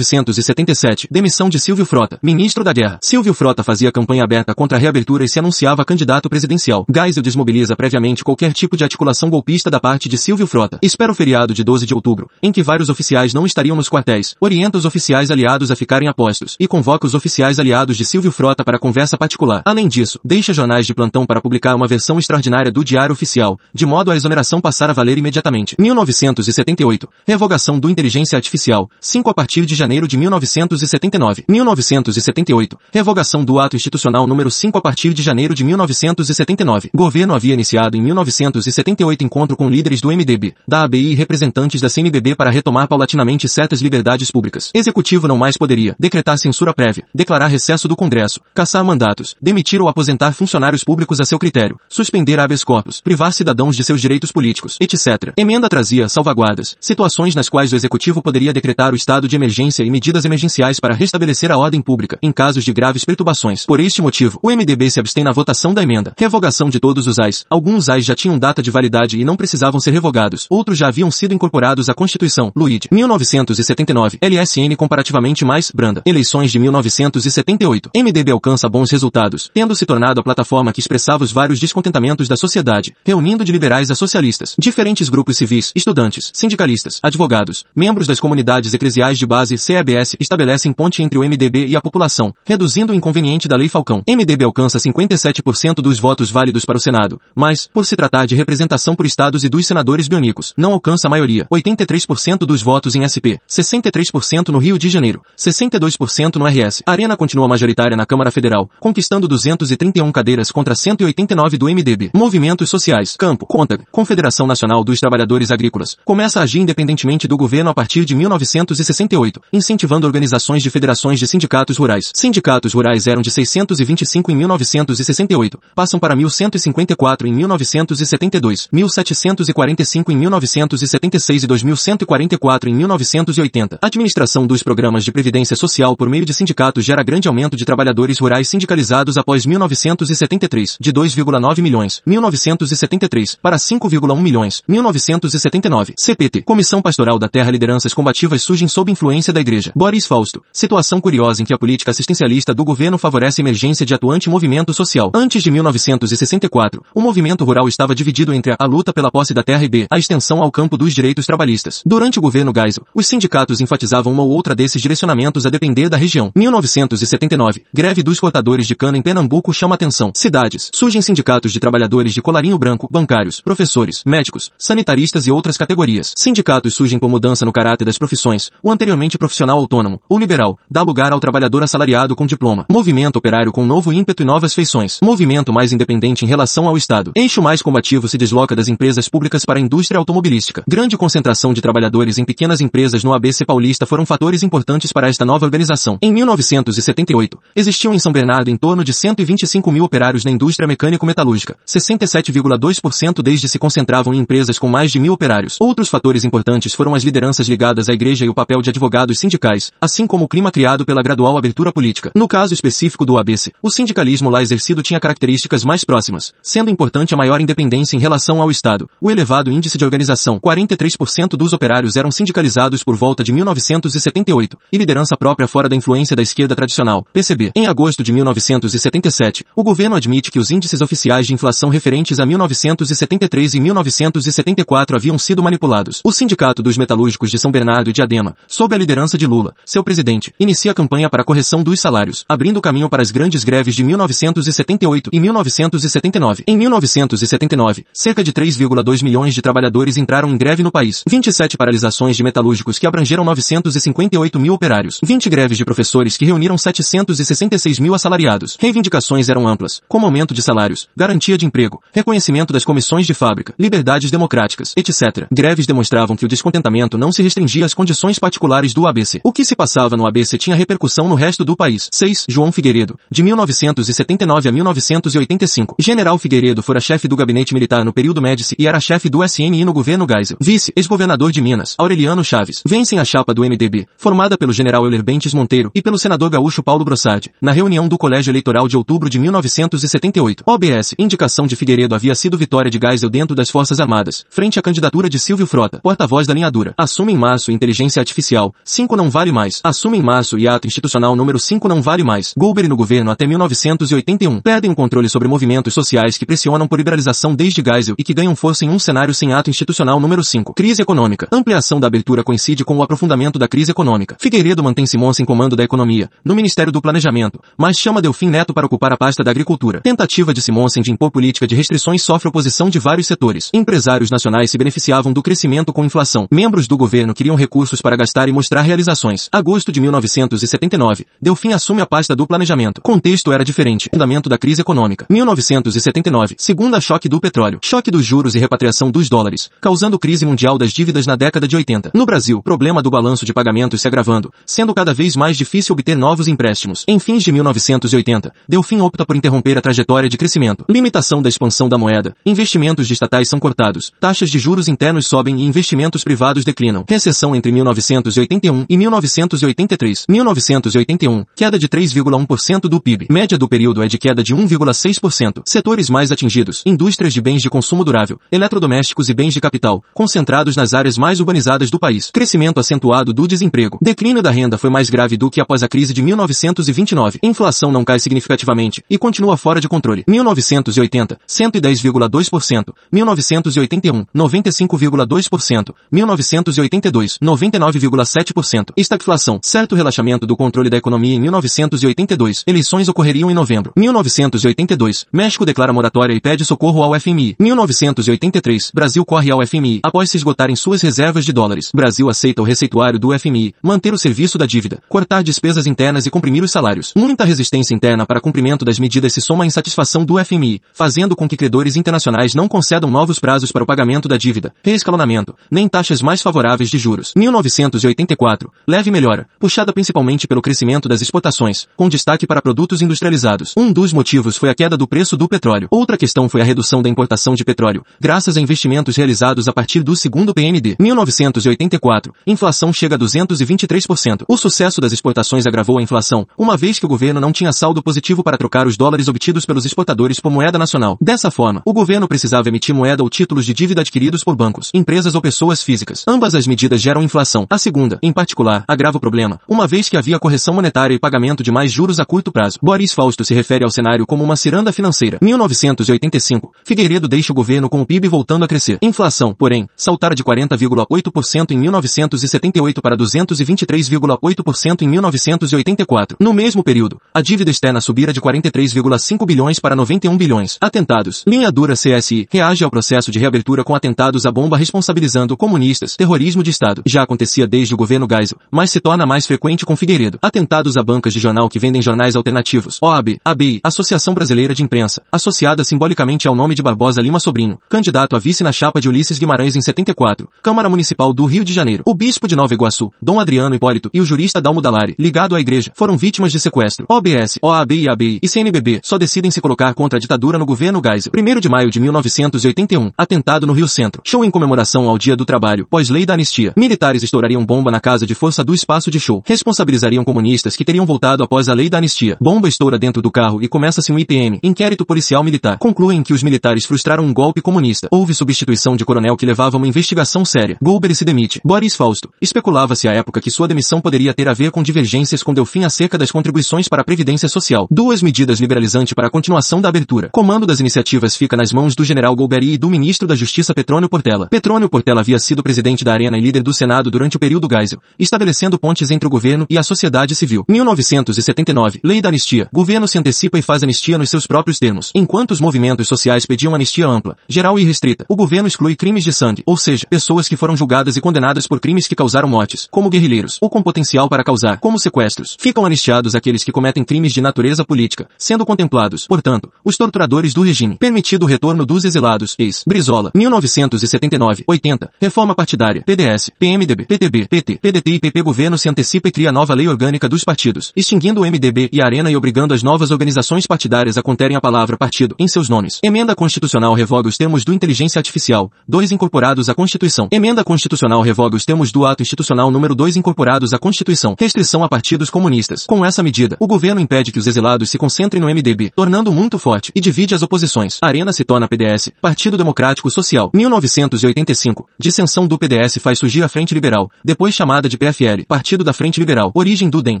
1977. Demissão de Silvio Frota, ministro da Guerra. Silvio Frota fazia campanha aberta contra a reabertura e se anunciava candidato presidencial. Geisel desmobiliza previamente qualquer tipo de articulação golpista da parte de Silvio Frota. Espera o feriado de 12 de outubro, em que vários oficiais não estariam nos quartéis. Orienta os oficiais aliados a ficarem a postos e convoca os oficiais aliados de Silvio Frota para conversa particular. Além disso, deixa jornais de plantão para publicar uma versão extraordinária do Diário Oficial, de modo a exoneração passar a valer imediatamente. 1978. Revogação do Inteligência Artificial, 5 a partir de janeiro de 1979. 1978. Revogação do Ato Institucional número 5 a partir de janeiro de 1979. Governo havia iniciado em 1978 encontro com líderes do MDB, da ABI e representantes da CNBB para retomar paulatinamente certas liberdades públicas. Executivo não mais poderia decretar censura prévia, declarar recesso do Congresso, caçar mandatos, demitir ou aposentar funcionários públicos a seu critério, suspender habeas corpus, privar cidadãos de seus direitos políticos, etc. Emenda trazia salvaguardas, situações nas quais o Executivo poderia decretar o estado de emergência e medidas emergenciais para restabelecer a ordem pública, em casos de graves perturbações. Por este motivo, o MDB se abstém na votação da emenda. Revogação de todos os AIs. Alguns AIs já tinham data de validade e não precisavam ser revogados. Outros já haviam sido incorporados à Constituição. Luíde. 1979. LSN comparativamente mais branda. Eleições de 1978. MDB alcança bons resultados, tendo se tornado a plataforma que expressava os vários descontentamentos da sociedade, reunindo de liberais a socialistas, diferentes grupos civis, estudantes, sindicalistas, advogados, membros das comunidades eclesiais de base CEBS estabelecem ponte entre o MDB e a população, reduzindo o inconveniente da Lei Falcão. MDB alcança 57% dos votos válidos para o Senado, mas, por se tratar de representação por estados e dos senadores bionicos, não alcança a maioria. 83% dos votos em SP, 63% no Rio de Janeiro, 62% no RS. A Arena continua majoritária na Câmara Federal, conquistando 231 cadeiras contra 189 do MDB. Movimentos sociais. Campo. Conta. Confederação Nacional dos Trabalhadores Agrícolas. Começa a agir independentemente do governo a partir de 1968, incentivando organizações de federações de sindicatos rurais. Sindicatos rurais eram de 625 em 1968, passam para 1154 em 1972, 1745 em 1976 e 2144 em 1980. Administração dos programas de previdência social por meio de sindicatos gera grande aumento de trabalhadores rurais sindicalizados após 1973, de 2,9 milhões, 1973, para 5,1 milhões, 1979. CPT. Comissão Pastoral da Terra Lideranças combativas surgem sob influência da Igreja. Boris Fausto. Situação curiosa em que a política assistencialista do governo favorece a emergência de atuante movimento social. Antes de 1964, o movimento rural estava dividido entre a, a luta pela posse da terra e b, a extensão ao campo dos direitos trabalhistas. Durante o governo Geisel, os sindicatos enfatizavam uma ou outra desses direcionamentos a depender da região. 1979. Greve dos cortadores de cana em Pernambuco chama atenção. Cidades. Surgem sindicatos de trabalhadores de colarinho branco, bancários, professores, médicos, sanitaristas e outras categorias. Sindicatos surgem por mudança no caráter das profissões. O anteriormente profissional autônomo autônomo, liberal, dá lugar ao trabalhador assalariado com diploma. Movimento operário com novo ímpeto e novas feições. Movimento mais independente em relação ao Estado. Eixo mais combativo se desloca das empresas públicas para a indústria automobilística. Grande concentração de trabalhadores em pequenas empresas no ABC Paulista foram fatores importantes para esta nova organização. Em 1978, existiam em São Bernardo em torno de 125 mil operários na indústria mecânico-metalúrgica. 67,2% desde se concentravam em empresas com mais de mil operários. Outros fatores importantes foram as lideranças ligadas à igreja e o papel de advogados sindicais, assim como o clima criado pela gradual abertura política. No caso específico do ABC, o sindicalismo lá exercido tinha características mais próximas, sendo importante a maior independência em relação ao Estado, o elevado índice de organização, 43% dos operários eram sindicalizados por volta de 1978, e liderança própria fora da influência da esquerda tradicional, PCB. Em agosto de 1977, o governo admite que os índices oficiais de inflação referentes a 1973 e 1974 haviam sido manipulados. O Sindicato dos Metalúrgicos de São Bernardo e Diadema, sob a liderança de Lula, seu presidente, inicia a campanha para a correção dos salários, abrindo caminho para as grandes greves de 1978 e 1979. Em 1979, cerca de 3,2 milhões de trabalhadores entraram em greve no país. 27 paralisações de metalúrgicos que abrangeram 958 mil operários. 20 greves de professores que reuniram 766 mil assalariados. Reivindicações eram amplas, como aumento de salários, garantia de emprego, reconhecimento das comissões de fábrica, liberdades democráticas, etc. Greves demonstravam que o descontentamento não se restringia às condições particulares do ABC. O se passava no ABC tinha repercussão no resto do país. 6. João Figueiredo, de 1979 a 1985. General Figueiredo fora chefe do gabinete militar no período Médici e era chefe do SNI no governo Geisel. Vice, ex-governador de Minas, Aureliano Chaves. Vencem a chapa do MDB, formada pelo general Euler Bentes Monteiro e pelo senador gaúcho Paulo Brossard, na reunião do Colégio Eleitoral de outubro de 1978. OBS, indicação de Figueiredo havia sido vitória de Geisel dentro das Forças Armadas, frente à candidatura de Silvio Frota, porta-voz da linha dura. Assume em março inteligência artificial, 5 não vale mais. Assume em março e ato institucional número 5 não vale mais. Goldberg no governo até 1981. Perdem o controle sobre movimentos sociais que pressionam por liberalização desde Geisel e que ganham força em um cenário sem ato institucional número 5. Crise econômica. Ampliação da abertura coincide com o aprofundamento da crise econômica. Figueiredo mantém Simões em comando da economia, no Ministério do Planejamento, mas chama Delfim Neto para ocupar a pasta da agricultura. Tentativa de Simonsen de impor política de restrições sofre oposição de vários setores. Empresários nacionais se beneficiavam do crescimento com inflação. Membros do governo queriam recursos para gastar e mostrar realizações. Agosto de 1979, Delfim assume a pasta do planejamento. Contexto era diferente. Fundamento da crise econômica. 1979, segunda choque do petróleo. Choque dos juros e repatriação dos dólares, causando crise mundial das dívidas na década de 80. No Brasil, problema do balanço de pagamentos se agravando, sendo cada vez mais difícil obter novos empréstimos. Em fins de 1980, Delfim opta por interromper a trajetória de crescimento. Limitação da expansão da moeda. Investimentos de estatais são cortados. Taxas de juros internos sobem e investimentos privados declinam. Recessão entre 1981 e 1983. 1981, queda de 3,1% do PIB. Média do período é de queda de 1,6%. Setores mais atingidos. Indústrias de bens de consumo durável, eletrodomésticos e bens de capital, concentrados nas áreas mais urbanizadas do país. Crescimento acentuado do desemprego. Declínio da renda foi mais grave do que após a crise de 1929. Inflação não cai significativamente e continua fora de controle. 1980, 110,2%. 1981, 95,2%. 1982, 99,7%. Estagflação. Certo relaxamento do controle da economia em 1982. Eleições ocorreriam em novembro. 1982, México declara moratória e pede socorro ao FMI. 1983, Brasil corre ao FMI após se esgotarem suas reservas de dólares. Brasil aceita o receituário do FMI, manter o serviço da dívida, cortar despesas internas e comprimir os salários. Muita resistência interna para cumprimento das medidas se soma à insatisfação do FMI, fazendo com que credores internacionais não concedam novos prazos para o pagamento da dívida, reescalonamento, nem taxas mais favoráveis de juros. 1984, leve melhora, puxada principalmente pelo crescimento das exportações, com destaque para produtos industrializados. Um dos motivos foi a queda do preço do petróleo. Outra questão foi a redução da importação de petróleo, graças a investimentos realizados a partir do segundo PND. 1984, inflação chega a 223%. O sucesso das exportações agravou a inflação, uma vez que o governo não tinha saldo positivo para trocar os dólares obtidos pelos exportadores por moeda nacional. Dessa forma, o governo precisava emitir moeda ou títulos de dívida adquiridos por bancos, empresas ou pessoas físicas. Ambas as medidas geram inflação. A segunda, em particular, agrava o problema, uma vez que havia correção monetária e pagamento de mais juros a curto prazo. Boris Fausto se refere ao cenário como uma ciranda financeira. 1985, Figueiredo deixa o governo com o PIB voltando a crescer. Inflação, porém, saltara de 40,8% em 1978 para 223,8% em 1984. No mesmo período, a dívida externa subira de 43,5 bilhões para 91 bilhões. Atentados. Linha dura CSI reage ao processo de reabertura com atentados à bomba responsabilizando comunistas, terrorismo de Estado. Já acontecia desde o governo Geisel, mas se torna mais frequente com Figueiredo. Atentados a bancas de jornal que vendem jornais alternativos. OAB, ABI, Associação Brasileira de Imprensa, associada simbolicamente ao nome de Barbosa Lima Sobrinho, candidato a vice na chapa de Ulisses Guimarães em 74, Câmara Municipal do Rio de Janeiro. O bispo de Nova Iguaçu, Dom Adriano Hipólito, e o jurista Dalmo Dalari, ligado à igreja, foram vítimas de sequestro. OBS, OAB e ABI e CNBB só decidem se colocar contra a ditadura no governo Geisel. 1 de maio de 1981, atentado no Rio Centro. Show em comemoração ao Dia do Trabalho, pós-lei da anistia. Militares estourariam bomba na casa de força do espaço de show. Responsabilizariam comunistas que teriam voltado após a lei da anistia. Bomba estoura dentro do carro e começa-se um IPM, inquérito policial militar. Concluem que os militares frustraram um golpe comunista. Houve substituição de coronel que levava uma investigação séria. Golbery se demite. Boris Fausto. Especulava-se à época que sua demissão poderia ter a ver com divergências com Delfim acerca das contribuições para a Previdência Social. Duas medidas liberalizantes para a continuação da abertura. Comando das iniciativas fica nas mãos do general Golbery e do ministro da Justiça Petrônio Portela. Petrônio Portela havia sido presidente da Arena e líder do Senado durante o período Geisel, estabelecendo pontes entre o governo e a sociedade civil. 1979. Lei da Anistia. Governo se antecipa e faz anistia nos seus próprios termos. Enquanto os movimentos sociais pediam anistia ampla, geral e restrita, o governo exclui crimes de sangue, ou seja, pessoas que foram julgadas e condenadas por crimes que causaram mortes, como guerrilheiros, ou com potencial para causar, como sequestros. Ficam anistiados aqueles que cometem crimes de natureza política, sendo contemplados, portanto, os torturadores do regime. Permitido o retorno dos exilados. Ex. Brizola. 1979. 80. Reforma partidária. PDS. PMDB. PTB. PT. PDT e PP. Governo se antecipa e cria nova lei orgânica dos partidos, extinguindo o MDB e a Arena e obrigando as novas organizações partidárias a conterem a palavra partido em seus nomes. Emenda Constitucional revoga os termos do Inteligência Artificial. 2 incorporados à Constituição. Emenda Constitucional revoga os termos do Ato Institucional número 2 incorporados à Constituição. Restrição a partidos comunistas. Com essa medida, o governo impede que os exilados se concentrem no MDB, tornando muito forte, e divide as oposições. A Arena se torna PDS, Partido Democrático Social. 1985. Dissensão do PDS faz surgir a Frente Liberal, depois chamada de PFL, Partido da Frente Liberal. Origem do DEM,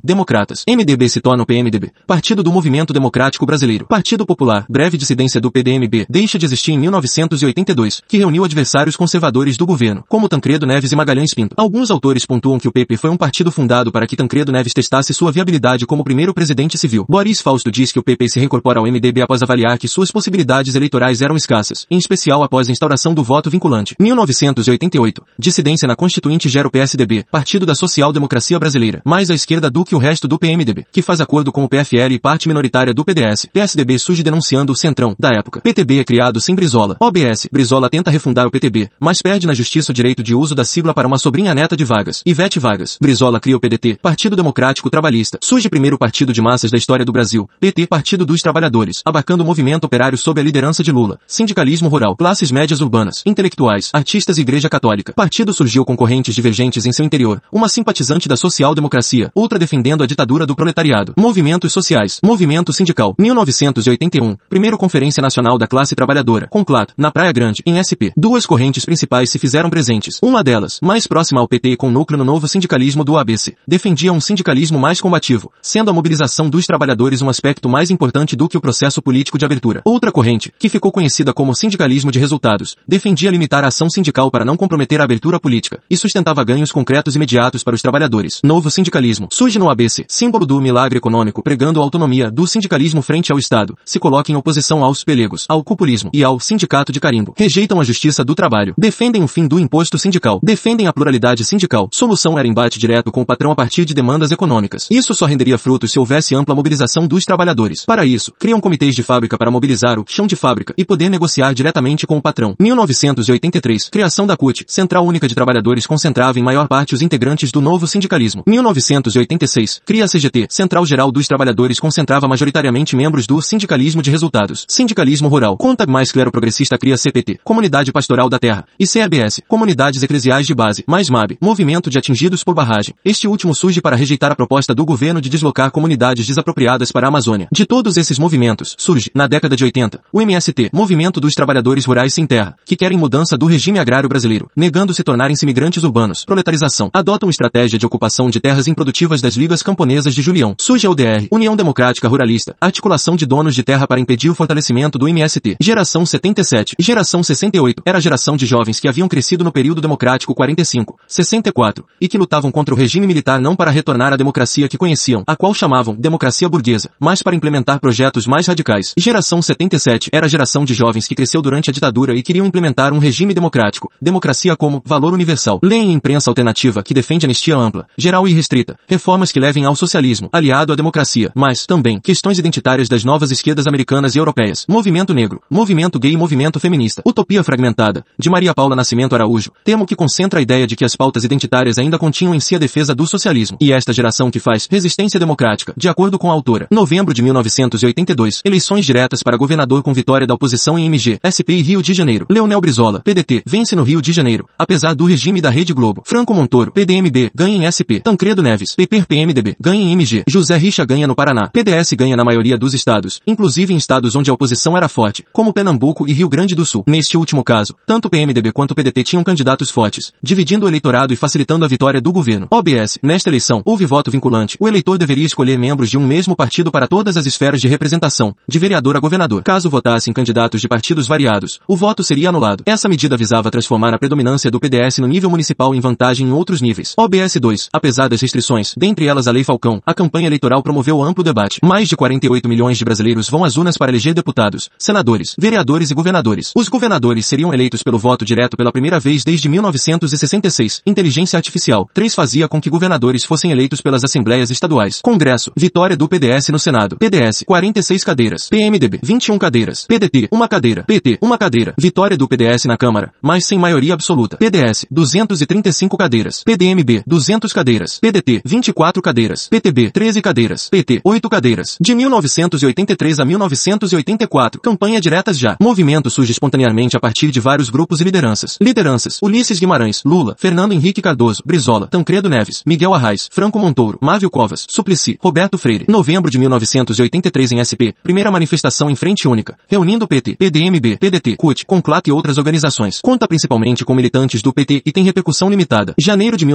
Democratas. MDB se torna o PMDB, Partido do Movimento Democrático Brasileiro. Partido Popular, breve dissidência do PDMB, deixa de existir em 1982, que reuniu adversários conservadores do governo, como Tancredo Neves e Magalhães Pinto. Alguns autores pontuam que o PP foi um partido fundado para que Tancredo Neves testasse sua viabilidade como primeiro presidente civil. Boris Fausto diz que o PP se reincorpora ao MDB após avaliar que suas possibilidades eleitorais eram escassas, em especial após a instauração do voto vinculante. 1988. Dissidência na Constituinte gera o PSDB, Partido da Social Democracia Brasileira, mais à esquerda do que o resto do PMDB, que faz acordo com o PFL e parte minoritária do PDS. PSDB surge denunciando o centrão, da época. PTB é criado sem Brizola. OBS. Brizola tenta refundar o PTB, mas perde na justiça o direito de uso da sigla para uma sobrinha neta de Vargas, Ivete Vargas. Brizola cria o PDT, Partido Democrático Trabalhista. Surge primeiro partido de massas da história do Brasil, PT Partido dos Trabalhadores, abarcando o movimento operário sob a liderança de Lula. Sindicalismo rural, classes médias urbanas, intelectuais, artistas e igreja católica. Partido surgiu com correntes divergentes em seu interior. Uma simpatizante da social-democracia, outra defendendo a ditadura do proletariado. Movimentos sociais. Movimento sindical. 1981. Primeiro Conferência Nacional da Classe Trabalhadora. Conclato, na Praia Grande, em SP. Duas correntes principais se fizeram presentes. Uma delas, mais próxima ao PT e com núcleo no novo sindicalismo do ABC, defendia um sindicalismo mais combativo, sendo a mobilização dos trabalhadores um aspecto mais importante do que o processo político de abertura. Outra corrente, que ficou conhecida como sindicalismo de resultados, defendia limitar a ação sindical para não comprometer a abertura política, e sustentava ganhos concretos imediatos para os trabalhadores. Novo sindicalismo surge no ABC, símbolo do milagre econômico, pregando a autonomia do sindicalismo frente ao Estado, se coloca em oposição aos pelegos, ao cupulismo e ao sindicato de carimbo. Rejeitam a justiça do trabalho, defendem o fim do imposto sindical, defendem a pluralidade sindical. Solução era embate direto com o patrão a partir de demandas econômicas. Isso só renderia frutos se houvesse ampla mobilização dos trabalhadores. Para isso, criam comitês de fábrica para mobilizar o chão de fábrica e poder negociar diretamente com o patrão. 1983, criação da CUT, Central Única de Trabalhadores concentrava em maior parte os integrantes do novo sindicalismo. 1986, cria a CGT, Central Geral dos Trabalhadores concentrava majoritariamente membros do sindicalismo de resultados. Sindicalismo Rural, conta mais clero progressista cria CPT, Comunidade Pastoral da Terra, e CEBS, Comunidades Eclesiais de Base, mais MAB, Movimento de Atingidos por Barragem. Este último surge para rejeitar a proposta do governo de deslocar comunidades desapropriadas para a Amazônia. De todos esses movimentos, surge, na década de 80, o MST, Movimento dos Trabalhadores Rurais Sem Terra, que querem mudança do regime agrário brasileiro, negando-se tornarem-se migrantes urbanos. Proletarização. Adotam estratégia de ocupação de terras improdutivas das ligas camponesas de Julião. Surge a UDR, União Democrática Ruralista, articulação de donos de terra para impedir o fortalecimento do MST. Geração 77, geração 68, era a geração de jovens que haviam crescido no período democrático 45, 64, e que lutavam contra o regime militar não para retornar à democracia que conheciam, a qual chamavam democracia burguesa, mas para implementar projetos mais radicais. Geração 77 era a geração de jovens que cresceu durante a ditadura e queriam implementar um regime democrático, democracia como valor universal. Leem imprensa alternativa que defende anistia fatia ampla, geral e restrita, reformas que levem ao socialismo, aliado à democracia, mas, também, questões identitárias das novas esquerdas americanas e europeias, movimento negro, movimento gay e movimento feminista, utopia fragmentada, de Maria Paula Nascimento Araújo, termo que concentra a ideia de que as pautas identitárias ainda continham em si a defesa do socialismo, e esta geração que faz resistência democrática, de acordo com a autora. Novembro de 1982, eleições diretas para governador com vitória da oposição em MG, SP e Rio de Janeiro. Leonel Brizola, PDT, vence no Rio de Janeiro, apesar do regime da Rede Globo. Franco Montoro, PDMB, ganha em SP. Tancredo Neves, PP PMDB, ganha em MG. José Richa ganha no Paraná. PDS ganha na maioria dos estados, inclusive em estados onde a oposição era forte, como Pernambuco e Rio Grande do Sul. Neste último caso, tanto PMDB quanto PDT tinham candidatos fortes, dividindo o eleitorado e facilitando a vitória do governo. OBS, nesta eleição, houve voto vinculante. O eleitor deveria escolher membros de um mesmo partido para todas as esferas de representação, de vereador a governador. Caso votassem candidatos de partidos variados, o voto seria anulado. Essa medida visava transformar a predominância do PDS no nível municipal em vantagem em outros níveis. OBS 2, apesar das restrições, dentre elas a Lei Falcão, a campanha eleitoral promoveu amplo debate. Mais de 48 milhões de brasileiros vão às urnas para eleger deputados, senadores, vereadores e governadores. Os governadores seriam eleitos pelo voto direto pela primeira vez desde 1966. Inteligência artificial. 3 fazia com que governadores fossem eleitos pelas assembleias estaduais. Congresso. Vitória do PDS no Senado. PDS. 46 cadeiras. PMDB. 21 cadeiras. PDT. 1 cadeira. PT. 1 cadeira. Vitória do PDS na Câmara, mas sem maioria absoluta. PDS. 235 cadeiras. PDMB. 200 cadeiras. PDT. 24 cadeiras. PTB. 13 cadeiras. PT. 8 cadeiras. De 1983 a 1984. Campanha diretas já. Movimento surge espontaneamente a partir de vários grupos e lideranças. Lideranças. Ulisses Guimarães. Lula. Fernando Henrique Cardoso. Brizola. Tancredo Neves. Miguel Arraes. Franco Montouro. Mávio Covas. Suplicy. Roberto Freire. Novembro de 1983 em SP. Primeira manifestação em frente única. Reunindo PT, PDMB, PDT, CUT, CONCLAT e outras organizações. Conta principalmente com militantes do PT e tem repercussão limitada. Janeiro de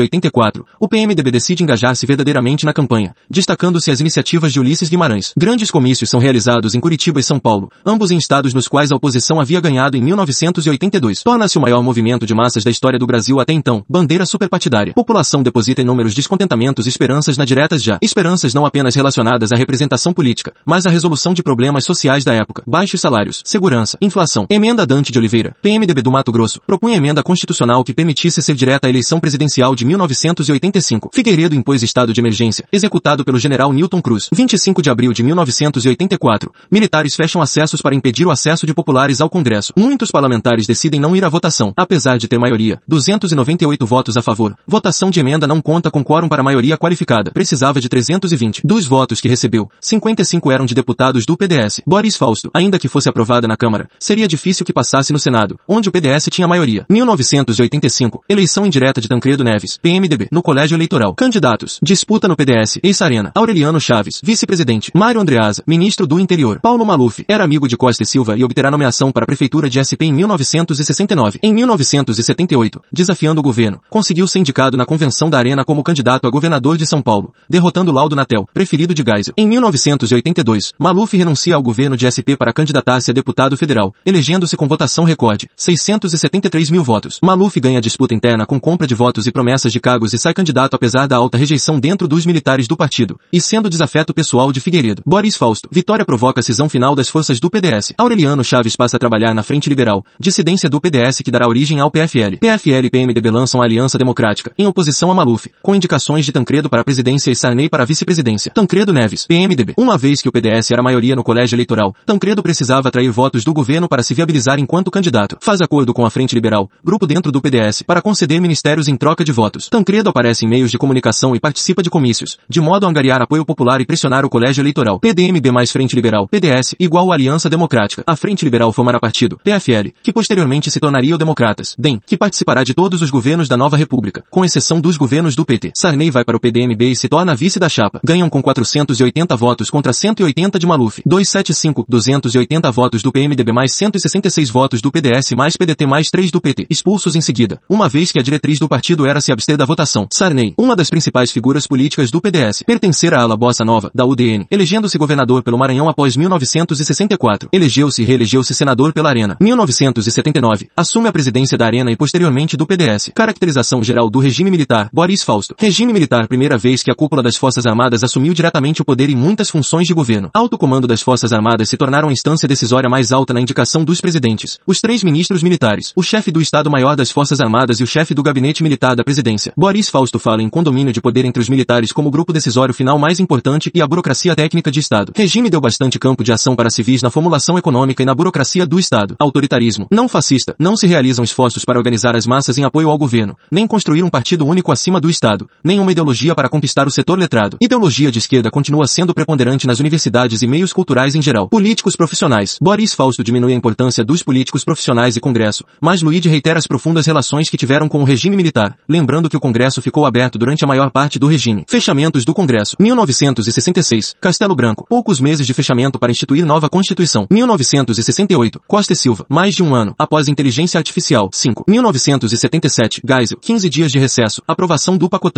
1984. O PMDB decide engajar-se verdadeiramente na campanha, destacando-se as iniciativas de Ulisses Guimarães. Grandes comícios são realizados em Curitiba e São Paulo, ambos em estados nos quais a oposição havia ganhado em 1982. Torna-se o maior movimento de massas da história do Brasil até então. Bandeira superpartidária. População deposita inúmeros descontentamentos e esperanças na diretas já. Esperanças não apenas relacionadas à representação política, mas à resolução de problemas sociais da época. Baixos salários, segurança, inflação. Emenda Dante de Oliveira, PMDB do Mato Grosso, propunha emenda constitucional que permitisse ser direta a eleição presidencial de 1985. Figueiredo impôs estado de emergência, executado pelo general Newton Cruz. 25 de abril de 1984. Militares fecham acessos para impedir o acesso de populares ao Congresso. Muitos parlamentares decidem não ir à votação, apesar de ter maioria. 298 votos a favor. Votação de emenda não conta com quórum para maioria qualificada. Precisava de 320. Dos votos que recebeu, 55 eram de deputados do PDS. Boris Fausto, ainda que fosse aprovada na Câmara, seria difícil que passasse no Senado, onde o PDS tinha maioria. 1985. Eleição indireta de Tancredo Neves, PMDB, no Colégio Eleitoral. Candidatos. Disputa no PDS. Ex-Arena. Aureliano Chaves, vice-presidente. Mário Andreasa, ministro do Interior. Paulo Maluf, era amigo de Costa e Silva e obterá nomeação para a prefeitura de SP em 1969. Em 1978, desafiando o governo, conseguiu ser indicado na convenção da Arena como candidato a governador de São Paulo, derrotando Laudo Natel, preferido de Geisel. Em 1982, Maluf renuncia ao governo de SP para candidatar-se a deputado federal, elegendo-se com votação recorde, 673 mil votos. Maluf ganha disputa interna com compra de votos e promessas de cargos e sai candidato apesar da alta rejeição dentro dos militares do partido, e sendo desafeto pessoal de Figueiredo. Boris Fausto. Vitória provoca cisão final das forças do PDS. Aureliano Chaves passa a trabalhar na Frente Liberal, dissidência do PDS que dará origem ao PFL. PFL e PMDB lançam a Aliança Democrática, em oposição a Maluf, com indicações de Tancredo para a presidência e Sarney para a vice-presidência. Tancredo Neves, PMDB. Uma vez que o PDS era maioria no colégio eleitoral, Tancredo precisava atrair votos do governo para se viabilizar enquanto candidato. Faz acordo com a Frente Liberal, grupo dentro do PDS, para conceder ministérios em troca de votos. Tancredo aparece em meios de comunicação e participa de comícios, de modo a angariar apoio popular e pressionar o colégio eleitoral. PDMB mais Frente Liberal, PDS, igual Aliança Democrática. A Frente Liberal formará partido, PFL, que posteriormente se tornaria o Democratas, DEM, que participará de todos os governos da nova república, com exceção dos governos do PT. Sarney vai para o PDMB e se torna vice da chapa. Ganham com 480 votos contra 180 de Maluf. 275, 280 votos do PMDB mais 166 votos do PDS mais PDT mais 3 do PT. Expulsos em seguida, uma vez que a diretriz do partido era se abster da votação. Sarney, uma das principais figuras políticas do PDS, pertencer à ala Bossa Nova, da UDN, elegendo-se governador pelo Maranhão após 1964. Elegeu-se e reelegeu-se senador pela Arena. 1979. Assume a presidência da Arena e posteriormente do PDS. Caracterização geral do regime militar. Boris Fausto. Regime militar primeira vez que a cúpula das Forças Armadas assumiu diretamente o poder e muitas funções de governo. Alto comando das Forças Armadas se tornaram a instância decisória mais alta na indicação dos presidentes. Os três ministros militares, o chefe do Estado-Maior das Forças Armadas e o chefe do gabinete militar da presidência jurisprudência. Boris Fausto fala em condomínio de poder entre os militares como grupo decisório final mais importante e a burocracia técnica de Estado. Regime deu bastante campo de ação para civis na formulação econômica e na burocracia do Estado. Autoritarismo. Não fascista. Não se realizam esforços para organizar as massas em apoio ao governo, nem construir um partido único acima do Estado, nem uma ideologia para conquistar o setor letrado. Ideologia de esquerda continua sendo preponderante nas universidades e meios culturais em geral. Políticos profissionais. Boris Fausto diminui a importância dos políticos profissionais e Congresso, mas Luiz reitera as profundas relações que tiveram com o regime militar, lembrando que o Congresso ficou aberto durante a maior parte do regime. Fechamentos do Congresso. 1966. Castelo Branco. Poucos meses de fechamento para instituir nova Constituição. 1968. Costa e Silva. Mais de um ano. Após inteligência artificial. 5. 1977. Geisel. 15 dias de recesso. Aprovação do pacotão.